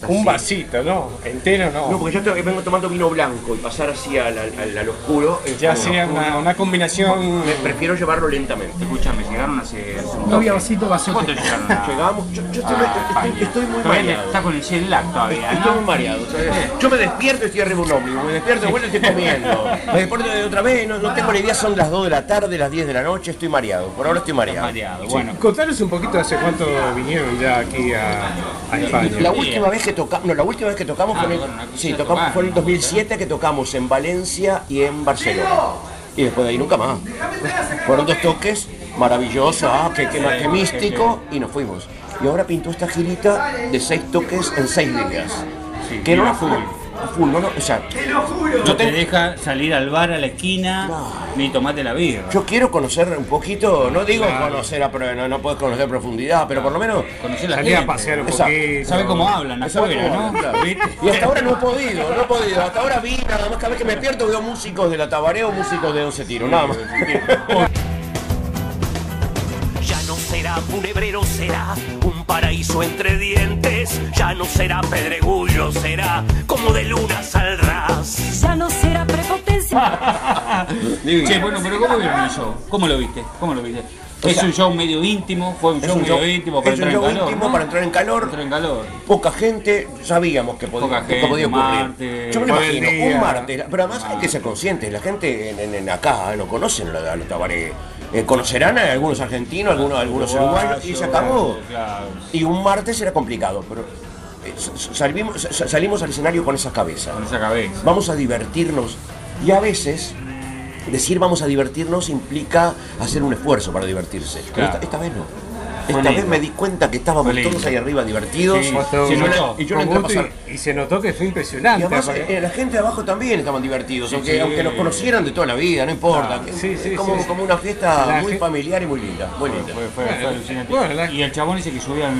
Un vasito, ¿no? Entero no. No, porque yo vengo tomando vino blanco y pasar así al, al, oscuro. Ya como- hacía una, una combinación. Me- prefiero llevarlo lentamente. Escúchame, llegaron hace. hace un No había vasito, vasote. ¿Cuánto llegaron a- Llegamos, yo, yo estoy, a estoy- España? estoy muy Todavía mareado. Está con el jet lag todavía, Estoy ¿no? muy mareado. ¿sabes? Yo me despierto y estoy arriba de un ómnibus. Me despierto de vuelta y estoy comiendo. Me despierto de otra vez, no, no tengo ni idea. Son las 2 de la tarde, las 10 de la noche. Estoy mareado. Por ahora estoy mareado. Mareado, bueno. Contanos un poquito hace cuánto vinieron ya aquí a, a España. La última vez que tocamos, no, la última vez que tocamos Ah, fue, en, bueno, sí, tocamos, tocar, fue en el ¿no? 2007 que tocamos en Valencia y en Barcelona. Y después de ahí nunca más. Fueron dos toques maravillosos, ah, qué, qué, qué místico, y nos fuimos. Y ahora pintó esta girita de seis toques en seis días. que no la full. A full, no, no, o sea, No te te- deja salir al bar a la esquina ni tomarte la birra. yo quiero conocer un poquito, no digo conocer a no, no puedes conocer profundidad, pero por lo menos Conocer la Salí a gente. pasear un Exacto. poquito. Sabe cómo hablan afuera, cómo ¿no? Y hasta ahora no he podido, no he podido. Hasta ahora vi, nada más cada vez que me despierto veo músicos de la Tabareo, músicos de 11 tiros, nada más. Funebrero, será un paraíso entre dientes. Ya no será pedregullo, será como de luna saldrás. Ya no será prepotencia. Che, bueno, pero ¿cómo vieron el show? ¿Cómo lo viste? ¿Cómo lo viste? O es sea, un show medio íntimo, fue un show un medio show- íntimo para es un entrar en calor. íntimo ¿no? para entrar en calor. Entrar en calor. Poca gente, sabíamos que podía, que podía ocurrir. martes, Yo me lo imagino, día. un martes, pero además hay que ser conscientes, la gente en, en- en acá eh, no conocen a Tabaré. Eh, conocerán a algunos argentinos, algunos, algunos uruguayos, y se acabó. Y un martes era complicado, pero eh, salimos, salimos al escenario con esa cabeza. Con esa cabeza. Vamos a divertirnos. Y a veces, decir vamos a divertirnos implica hacer un esfuerzo para divertirse. Pero esta, esta vez no. Esta lindo. vez me di cuenta que estábamos todos ahí arriba divertidos. Sí, y, yo y yo entré a pasar. y, y se notó que fue Y impresionante. además porque- eh, la gente de abajo también estaban divertidos, aunque, sí. aunque nos conocieran de toda la vida, no importa. Claro, sí, Es como, sí. como una fiesta La muy familiar y muy linda. Muy linda. Fue, fue, fue alucinante. bueno, la- Y el chabón ese que subía,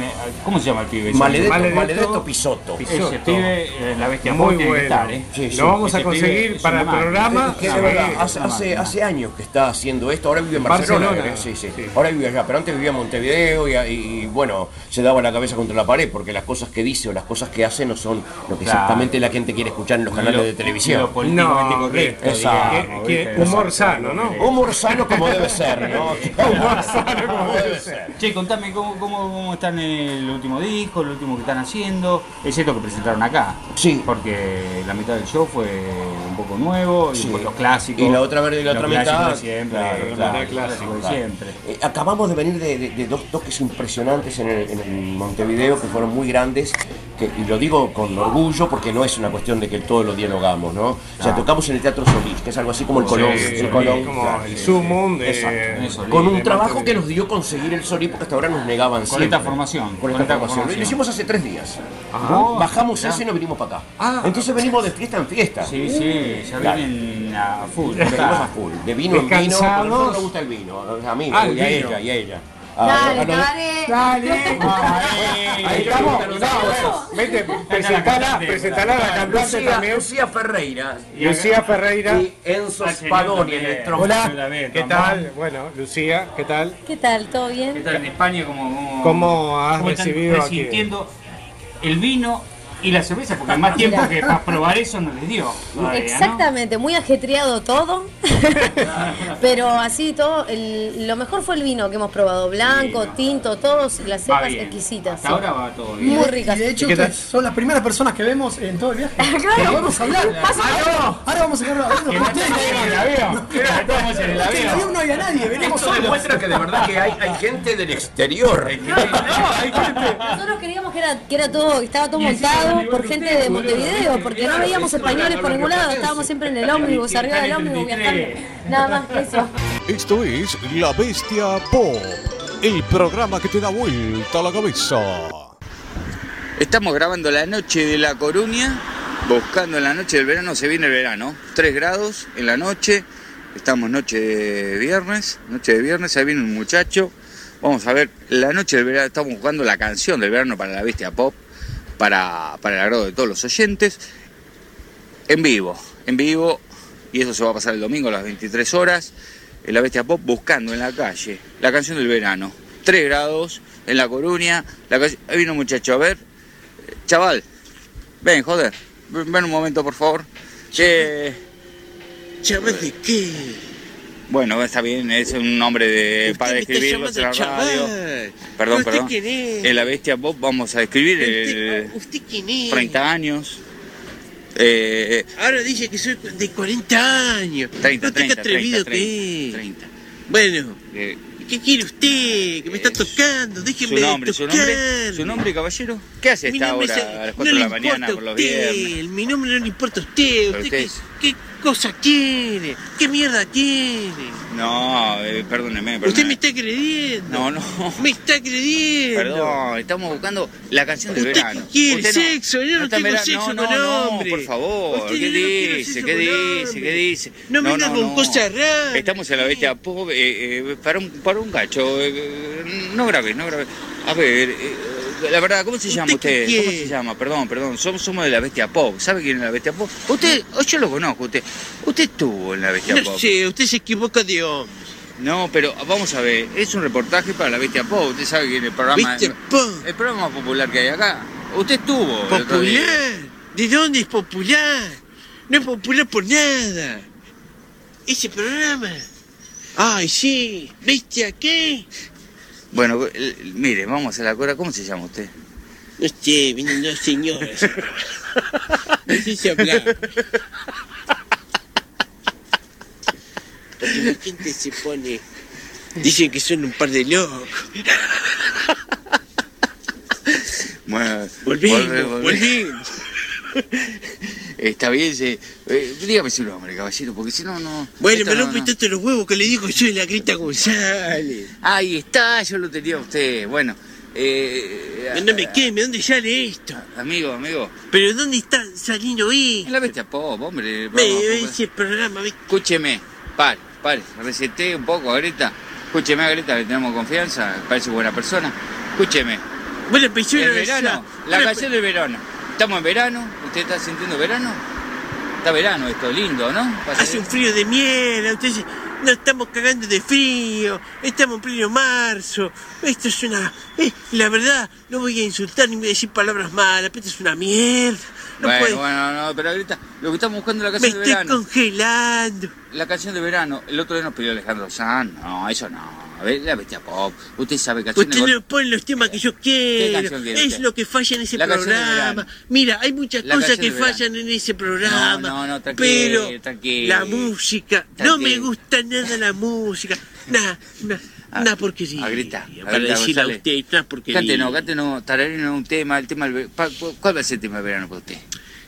¿cómo se llama el pibe? Maledetto, Maledetto- Maledetto Pisotto. Pisotto. Ese pibe, eh, la bestia Muy estar, ¿eh? Sí, sí. Lo vamos a conseguir para el programa. Hace, años que está haciendo esto, ahora vive en Barcelona. Ahora vive allá, pero antes vivía en Montevideo y, y, bueno, se daba la cabeza contra la pared porque las cosas que dice o las cosas que hace no son lo que Claro. exactamente la gente quiere escuchar en los canales Lo- de televisión. Lo políticamente No, correcto. humor sano, ¿no? Humor sano como debe ser, ¿no? Humor sano como debe ser. Che, contame cómo, cómo, cómo están el último disco, el último que están haciendo. Es cierto que presentaron acá. Sí. Porque la mitad del show fue un poco nuevo, y Sí. los clásicos. Y la otra la otra mitad, de siempre. claro, los claro, clásicos de claro. siempre. Eh, acabamos de venir de, de- de dos toques impresionantes en, el, en el Montevideo que fueron muy grandes, que, y lo digo con orgullo porque no es una cuestión de que todos los días lo hagamos, ¿no? O sea, Ah. tocamos en el Teatro Solís, que es algo así como el Colón. sí, el Colón, como claro, el sumum de- Exacto. de Solís, Con un de trabajo que nos dio conseguir el Solís porque hasta ahora nos negaban Con siempre. esta formación, Con esta esta formación. formación. Lo hicimos hace tres días. Ah, Bajamos mirá. ese y nos vinimos para acá. Ah. Entonces venimos de fiesta en fiesta. Sí, sí, ya Claro. vienen a full. Venimos a full, de vino en vino, porque nosotros nos gusta el vino, a mí, Ah, y a vino. ella, y a ella. A- Dale, dale. Dale. Ahí estamos. No, no, vete, presentala, presentala a la cantante Lucía, también. Lucía Ferreira Lucía Ferreira. y Enzo señor Spadoni el tronco. Hola, ¿qué tal? Bueno, Lucía, ¿qué tal? ¿Qué tal? ¿Todo ¿Qué bien? tal en España? ¿Cómo, cómo, ¿Cómo has recibido aquí? el vino y la cerveza? Porque más tiempo que para probar eso no les dio. todavía, ¿no? Exactamente, muy ajetreado todo, pero así todo, el- lo mejor fue el vino que hemos probado, blanco, Sí, no. tinto, todos, las cepas exquisitas. Hasta sí. ahora va todo bien. Muy ricas. Y de hecho, son las primeras personas que vemos en todo el viaje. Claro. Vamos a hablar. Ah, Ahora vamos a hablar hablando Que con no en el avión. Que no estamos en el en avión. avión no había nadie, venimos Esto solos. demuestra que de verdad que hay, hay gente del exterior. Nosotros queríamos que era, que era todo, que estaba todo montado por gente de Montevideo, porque no veíamos españoles por ningún lado, estábamos siempre en el ómnibus, arriba del ómnibus viajando. Nada más que eso. Esto es La Bestia Pop, el programa que te da vuelta la cabeza. Estamos grabando la noche de La Coruña, buscando en la noche del verano, se viene el verano, 3 grados en la noche, estamos noche de viernes, noche de viernes, ahí viene un muchacho, vamos a ver, la noche del verano, estamos buscando la canción del verano para la bestia pop, para, para el agrado de todos los oyentes. En vivo, en vivo, y eso se va a pasar el domingo a las 23 horas, en la Bestia Pop buscando en la calle la canción del verano. 3 grados en La Coruña, la calle- ahí vino un muchacho, a ver, chaval, ven, joder, ven ven un momento por favor. ¿Chaval de qué? Bueno, está bien, es un nombre de, Usted para describirlo en la radio. Perdón, ¿Usted perdón. quién es? En la Bestia Pop vamos a describir el ¿Usted quién es? 30 años. Eh, Ahora dice que soy de 40 años. 30, no te 30, atrevido 30, que es. 30. Bueno, eh, ¿qué quiere usted? Que me está tocando. Déjeme su nombre, su tocar. nombre, su nombre, caballero. ¿Qué hace esta hora a las 4 no de la mañana por los usted, viernes? Mi nombre no le importa a usted. Pero ¿Usted usted qué, qué cosa quiere? ¿Qué mierda quiere? No, eh, perdóneme, Usted perdóneme. me está agrediendo. No, no. Me está agrediendo. Perdón, estamos buscando la canción del ¿Usted verano. qué quiere? Usted no- ¿Sexo? Yo no en tengo sexo no, con no, hombre. No, por favor, Usted, ¿qué no dice? ¿Qué dice? ¿Qué dice? No venga con cosas raras. Estamos en la bestia pop, eh, eh, para, un, para un gacho. eh, no grave, no grave. A ver, eh, la verdad, ¿cómo se llama ¿Usted ¿Cómo se llama? Perdón, perdón, somos, somos de la bestia pop. ¿Sabe quién es la bestia pop? Usted, oh, yo lo conozco, usted. Usted estuvo en la bestia No pop. sé, usted se equivoca de hombre. No, pero vamos a ver, es un reportaje para la Bestia Pop. Usted sabe que en el programa. Bestia Pop. El programa más popular que hay acá. Usted estuvo. ¿Popular? ¿De dónde es popular? No es popular por nada. Ese programa. Ay, sí. ¿Bestia qué? Bueno, el- mire, vamos a la cora. ¿Cómo se llama usted? No sé, vienen dos señoras. No sé si hablar. Porque la gente se pone. Dicen que son un par de locos. Bueno, Volvimos, volve- volve- volvimos. Está bien, se, eh, dígame su nombre, caballero, porque si no, no. Bueno, me no- rompe no. tanto los huevos que le digo que soy la Grita González. Ahí está, yo lo tenía a usted. Bueno, eh. No me queme, ¿dónde sale esto? Amigo, amigo. ¿Pero dónde está saliendo esto? En la Bestia Pop, hombre. Me, popular. ese programa, ¿viste? Escúcheme, pare, pare, receté un poco a Greta. Escúcheme a Greta, le tenemos confianza, parece buena persona. Escúcheme. Bueno, yo El no verano, la bueno, canción del verano. Estamos en verano, ¿usted está sintiendo verano? Está verano esto, lindo, ¿no? Pasa- Hace un frío de mierda, ustedes nos estamos cagando de frío, estamos en pleno marzo, esto es una... eh, la verdad, no voy a insultar ni voy a decir palabras malas, pero esto es una mierda. No bueno, puede- bueno, no, pero Greta, lo que estamos buscando es la me canción de estoy verano. congelando. La canción de verano, el otro día nos pidió Alejandro Sanz, no, eso no. Ver, la bestia pop, usted sabe canciones... Usted no pone los temas que yo quiero, es lo que falla en ese La programa. Mira, hay muchas La cosas que fallan en ese programa, No, no, no, tranquilo, pero tranquilo. la música, no me Tranquilo. gusta nada la música, nada, nada, nada porquería. A Greta, a para a usted, una porquería. Cántenos, cántenos, tararenos un tema, el tema del ¿Cuál va a ser el tema del verano para usted?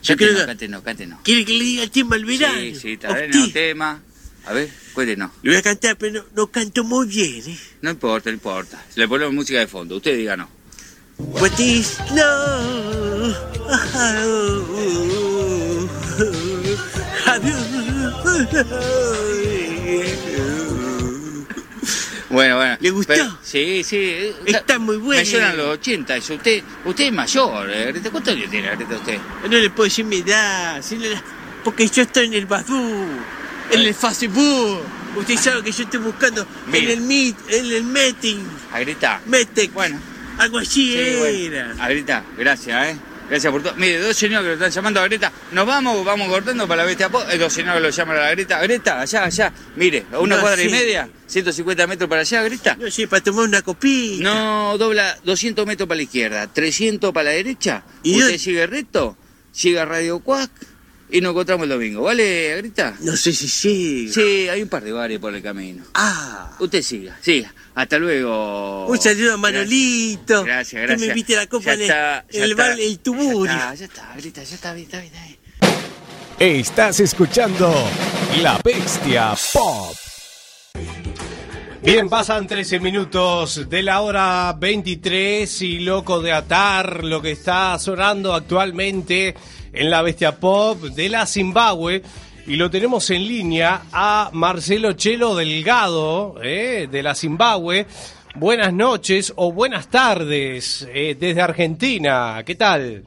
Yo creo Cántenos, que- cántenos, cántenos. ¿Quiere que le diga el tema al verano? Sí, sí, ¿A tararenos usted? un tema. A ver, cuéntenos. Le voy a cantar, pero no, no canto muy bien, ¿eh? No importa, no importa. Le ponemos música de fondo, usted diga no. What is love? Bueno, bueno. ¿Le gustó? Pero- sí, sí. Está muy bueno. Me suenan los 80, eso. Usted, usted es mayor, eh, Greta. ¿Cuántos años tiene, Greta, usted? No le puedo decir mi edad, la- porque yo estoy en el Badoo, en el Facebook. Usted sabe que yo estoy buscando en Mire. el Meet, en el Meeting, A Greta. Metec, Bueno. algo así Sí, bueno. era. A Greta, gracias, ¿eh? Gracias por todo. Mire, dos señores que lo están llamando a Greta. Nos vamos, vamos cortando para la bestia. Eh, Dos señores que lo llaman a la Greta. Greta, allá, allá. Mire, a una No, cuadra y sí. media, 150 metros para allá, Greta. No sé, para tomar una copita. No, dobla 200 metros para la izquierda, 300 para la derecha. ¿Y Usted dónde- sigue recto, sigue a Radio Cuac y nos encontramos el domingo. ¿Vale, Greta? No sé si sí. Sí, hay un par de bares por el camino. Ah, Usted siga, siga. Hasta luego. un saludo a Manolito. Gracias, Que gracias. me invite a la copa Ya en el, está, el está, bar El Tuburio. Ya está, ya está, ya está bien, está bien, está bien. Estás escuchando La Bestia Pop. Bien, pasan 13 minutos de la hora 23 y loco de atar lo que está sonando actualmente en la Bestia Pop de la Zimbabue. Y lo tenemos en línea a Marcelo Chelo Delgado, eh, de la Zimbabue. Buenas noches o buenas tardes eh, desde Argentina. ¿Qué tal?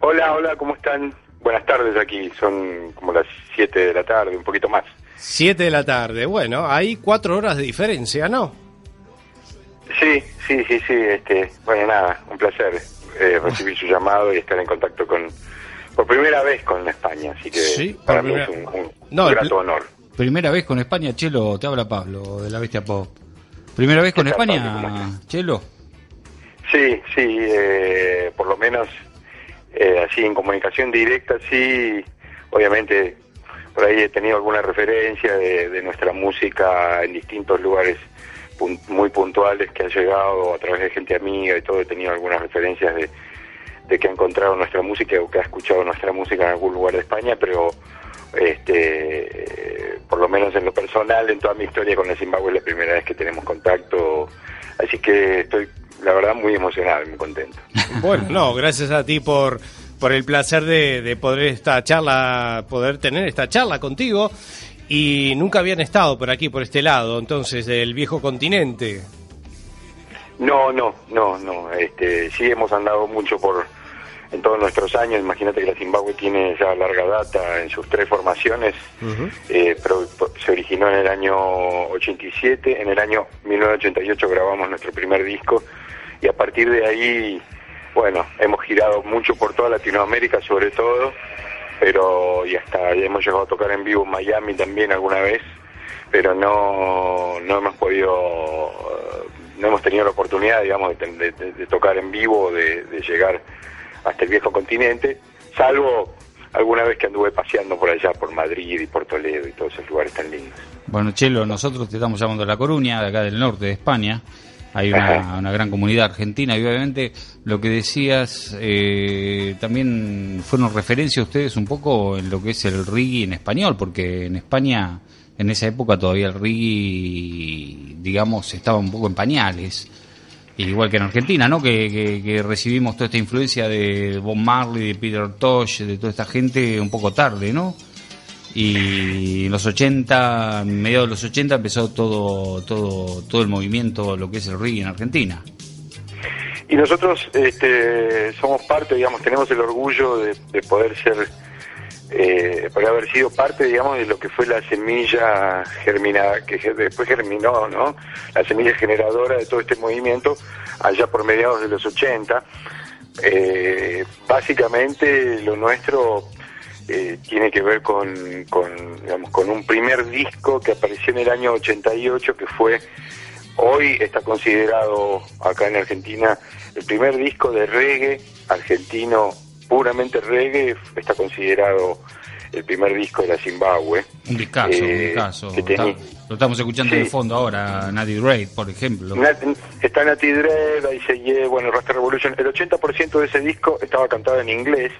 Hola, hola, ¿cómo están? Buenas tardes aquí, son como las 7 de la tarde, un poquito más. 7 de la tarde. Bueno, hay cuatro horas de diferencia, ¿no? Sí, sí, sí, sí, este, bueno, nada, un placer eh, recibir su llamado y estar en contacto con, por primera vez con España, así que Sí, para mí es un, un No, grato honor. Primera vez con España, Chelo, te habla Pablo de la Bestia Pop. Primera vez con ¿Qué tal, España, Chelo. Sí, sí, eh, por lo menos eh, así en comunicación directa, sí, obviamente por ahí he tenido alguna referencia de, de nuestra música en distintos lugares pun- muy puntuales que ha llegado a través de gente amiga y todo, he tenido algunas referencias de, de que ha encontrado nuestra música o que ha escuchado nuestra música en algún lugar de España, pero este, por lo menos en lo personal, en toda mi historia con el Zimbabue es la primera vez que tenemos contacto, así que estoy, la verdad, muy emocionado y muy contento. Bueno, no, gracias a ti por, por el placer de, de poder esta charla, poder tener esta charla contigo. Y nunca habían estado por aquí, por este lado, entonces, del viejo continente. No, no, no, no. Este, sí hemos andado mucho por en todos nuestros años. Imagínate que la Zimbabue tiene ya larga data en sus tres formaciones. Eh, pero se originó en el año 87. En el año 1988 grabamos nuestro primer disco y a partir de ahí, bueno, hemos girado mucho por toda Latinoamérica, sobre todo, pero y hasta hemos llegado a tocar en vivo en Miami también alguna vez, pero no no hemos podido no hemos tenido la oportunidad, digamos, de, de- de- tocar en vivo, de, de llegar hasta el viejo continente, salvo alguna vez que anduve paseando por allá, por Madrid y por Toledo y todos esos lugares tan lindos. Bueno, Chelo, nosotros te estamos llamando de La Coruña, de acá del norte de España. Hay una, gran comunidad argentina y obviamente lo que decías eh, también fueron referencia ustedes un poco en lo que es el reggae en español, porque en España en esa época todavía el reggae, digamos, estaba un poco en pañales. Igual que en Argentina, ¿no? Que, que- recibimos toda esta influencia de Bob Marley, de Peter Tosh, de toda esta gente un poco tarde, ¿no? Y en los 80, en mediados de los 80 empezó todo, todo, todo el movimiento, lo que es el reggae en Argentina. Y nosotros este, somos parte, digamos, tenemos el orgullo de poder ser, eh, por haber sido parte, digamos, de lo que fue la semilla germinada, que después germinó, ¿no? La semilla generadora de todo este movimiento, allá por mediados de los 80. Eh, básicamente lo nuestro eh, tiene que ver con, con, digamos, con un primer disco que apareció en el año 88, que fue Hoy está considerado acá en Argentina el primer disco de reggae argentino, puramente reggae, está considerado el primer disco de la Zimbabue. Un discazo, un Eh, discazo. Está- lo estamos escuchando Sí. de fondo ahora, Natty Raid, por ejemplo. Nat- Está Nati Dread, ahí se bueno, Rasta Revolution. El 80% de ese disco estaba cantado en inglés,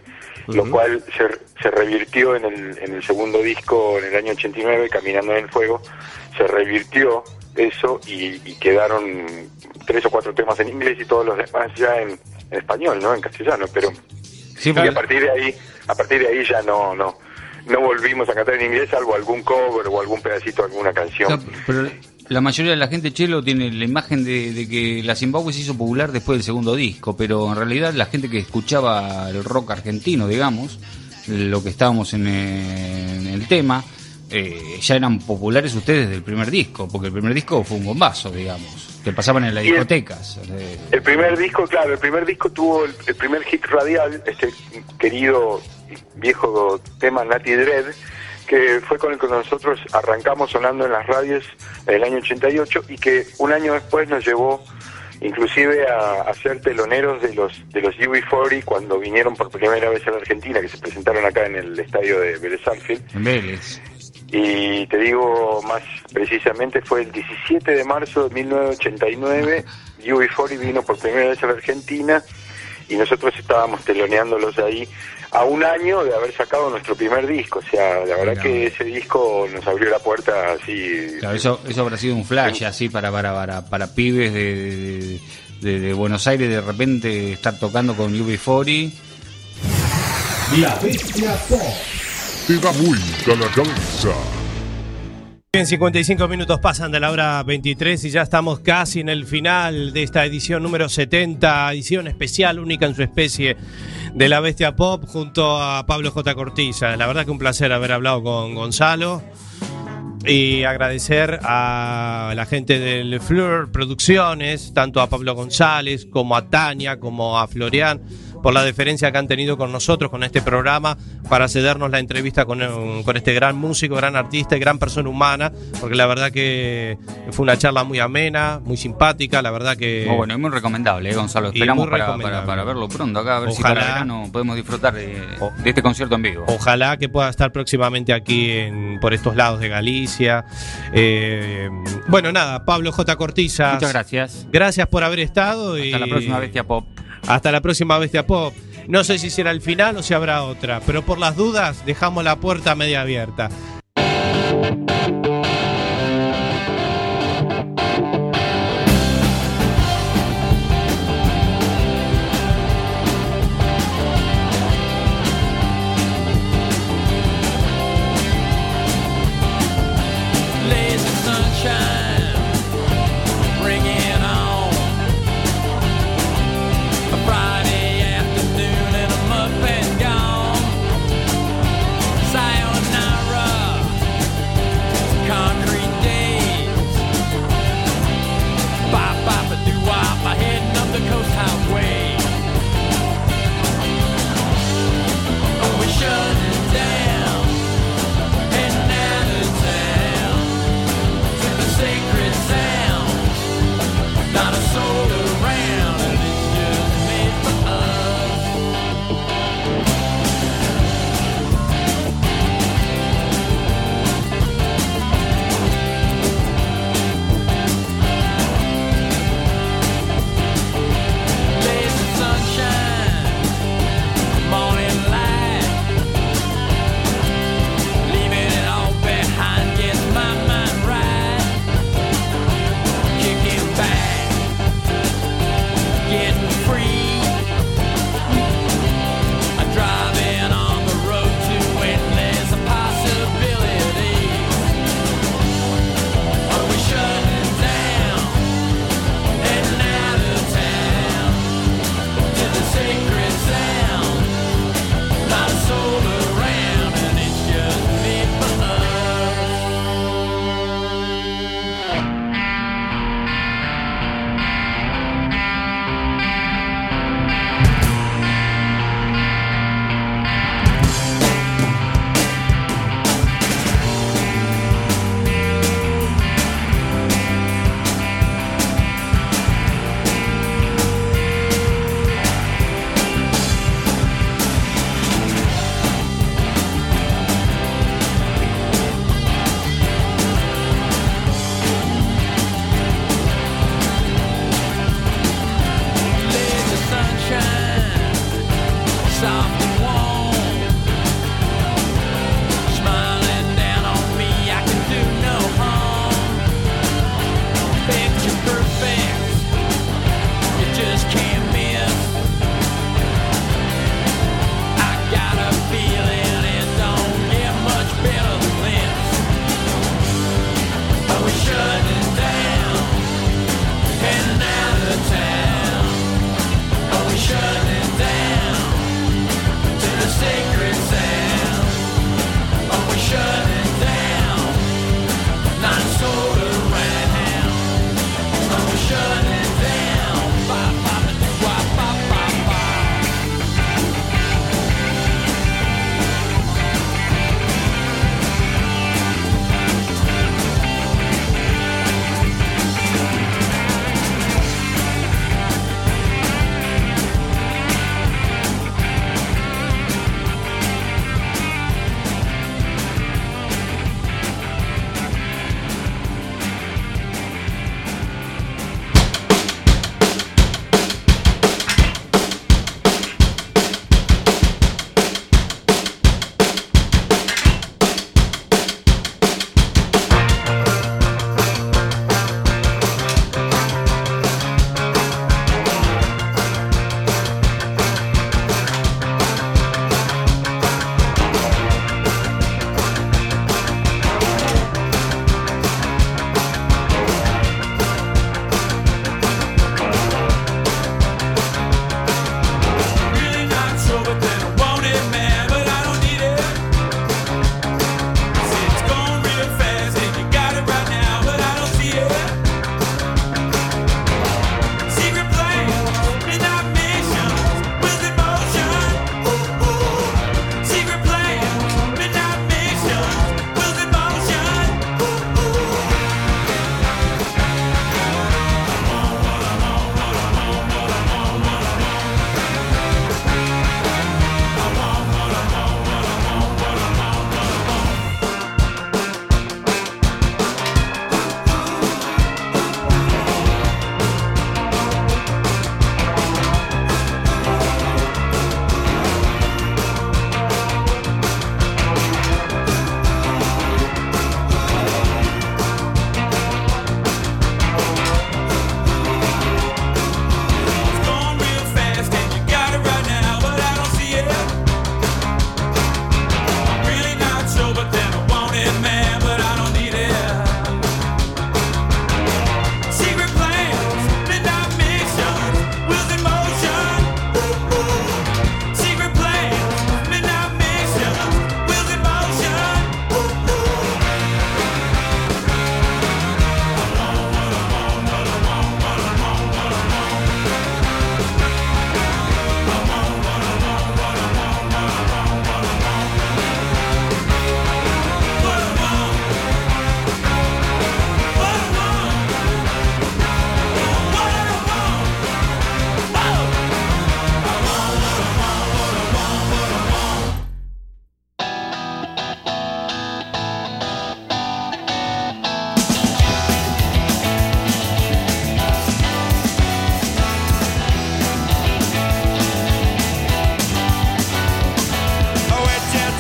lo cual se, se revirtió en el, en el segundo disco, en el año 89, Caminando en el Fuego. Se revirtió eso y, y quedaron tres o cuatro temas en inglés y todos los demás ya en, en español, ¿no? En castellano, pero Sí, y a partir de ahí, a partir de ahí ya no, no, no volvimos a cantar en inglés, salvo algún cover o algún pedacito de alguna canción. Pero la mayoría de la gente, Chelo, tiene la imagen de, de que la Zimbabue se hizo popular después del segundo disco, pero en realidad la gente que escuchaba el rock argentino, digamos, lo que estábamos en, eh, en el tema, eh, ya eran populares ustedes del primer disco, porque el primer disco fue un bombazo, digamos, que pasaban en las el- discotecas. El primer disco, claro, el primer disco tuvo el, el primer hit radial, este querido viejo tema Nati Dread, que fue con el que nosotros arrancamos sonando en las radios en el año 88 y que un año después nos llevó inclusive a, a ser teloneros de los de los UB40 cuando vinieron por primera vez a la Argentina, que se presentaron acá en el estadio de Vélez Sarsfield. en Vélez. Y te digo más precisamente, fue el 17 de marzo de 1989, UB40 vino por primera vez a la Argentina y nosotros estábamos teloneándolos ahí a un año de haber sacado nuestro primer disco. O sea, la verdad Mira. que ese disco nos abrió la puerta así. Claro, eso, eso habrá sido un flash así para, para, para, para pibes de, de, de- de Buenos Aires de repente estar tocando con UB40. La bestia pop. Te da vuelta la cabeza. Bien, 55 minutos pasan de la hora 23 y ya estamos casi en el final de esta edición número 70, edición especial, única en su especie de la Bestia Pop, junto a Pablo J. Cortiza. La verdad que un placer haber hablado con Gonzalo y agradecer a la gente del Fleur Producciones, tanto a Pablo González como a Tania, como a Florian, por la deferencia que han tenido con nosotros, con este programa, para cedernos la entrevista con, eh, con este gran músico, gran artista y gran persona humana, porque la verdad que fue una charla muy amena, muy simpática, la verdad que... Muy bueno, y muy recomendable, eh, Gonzalo. Esperamos para, para- para verlo pronto acá, a ver si Ojalá. para verano podemos disfrutar de, de este concierto en vivo. Ojalá que pueda estar próximamente aquí en- por estos lados de Galicia. Eh, bueno, nada, Pablo J. Cortiza. Muchas gracias. Gracias por haber estado. y Hasta la próxima Bestia Pop. Hasta la próxima Bestia Pop. No sé si será el final o si habrá otra, pero por las dudas dejamos la puerta media abierta.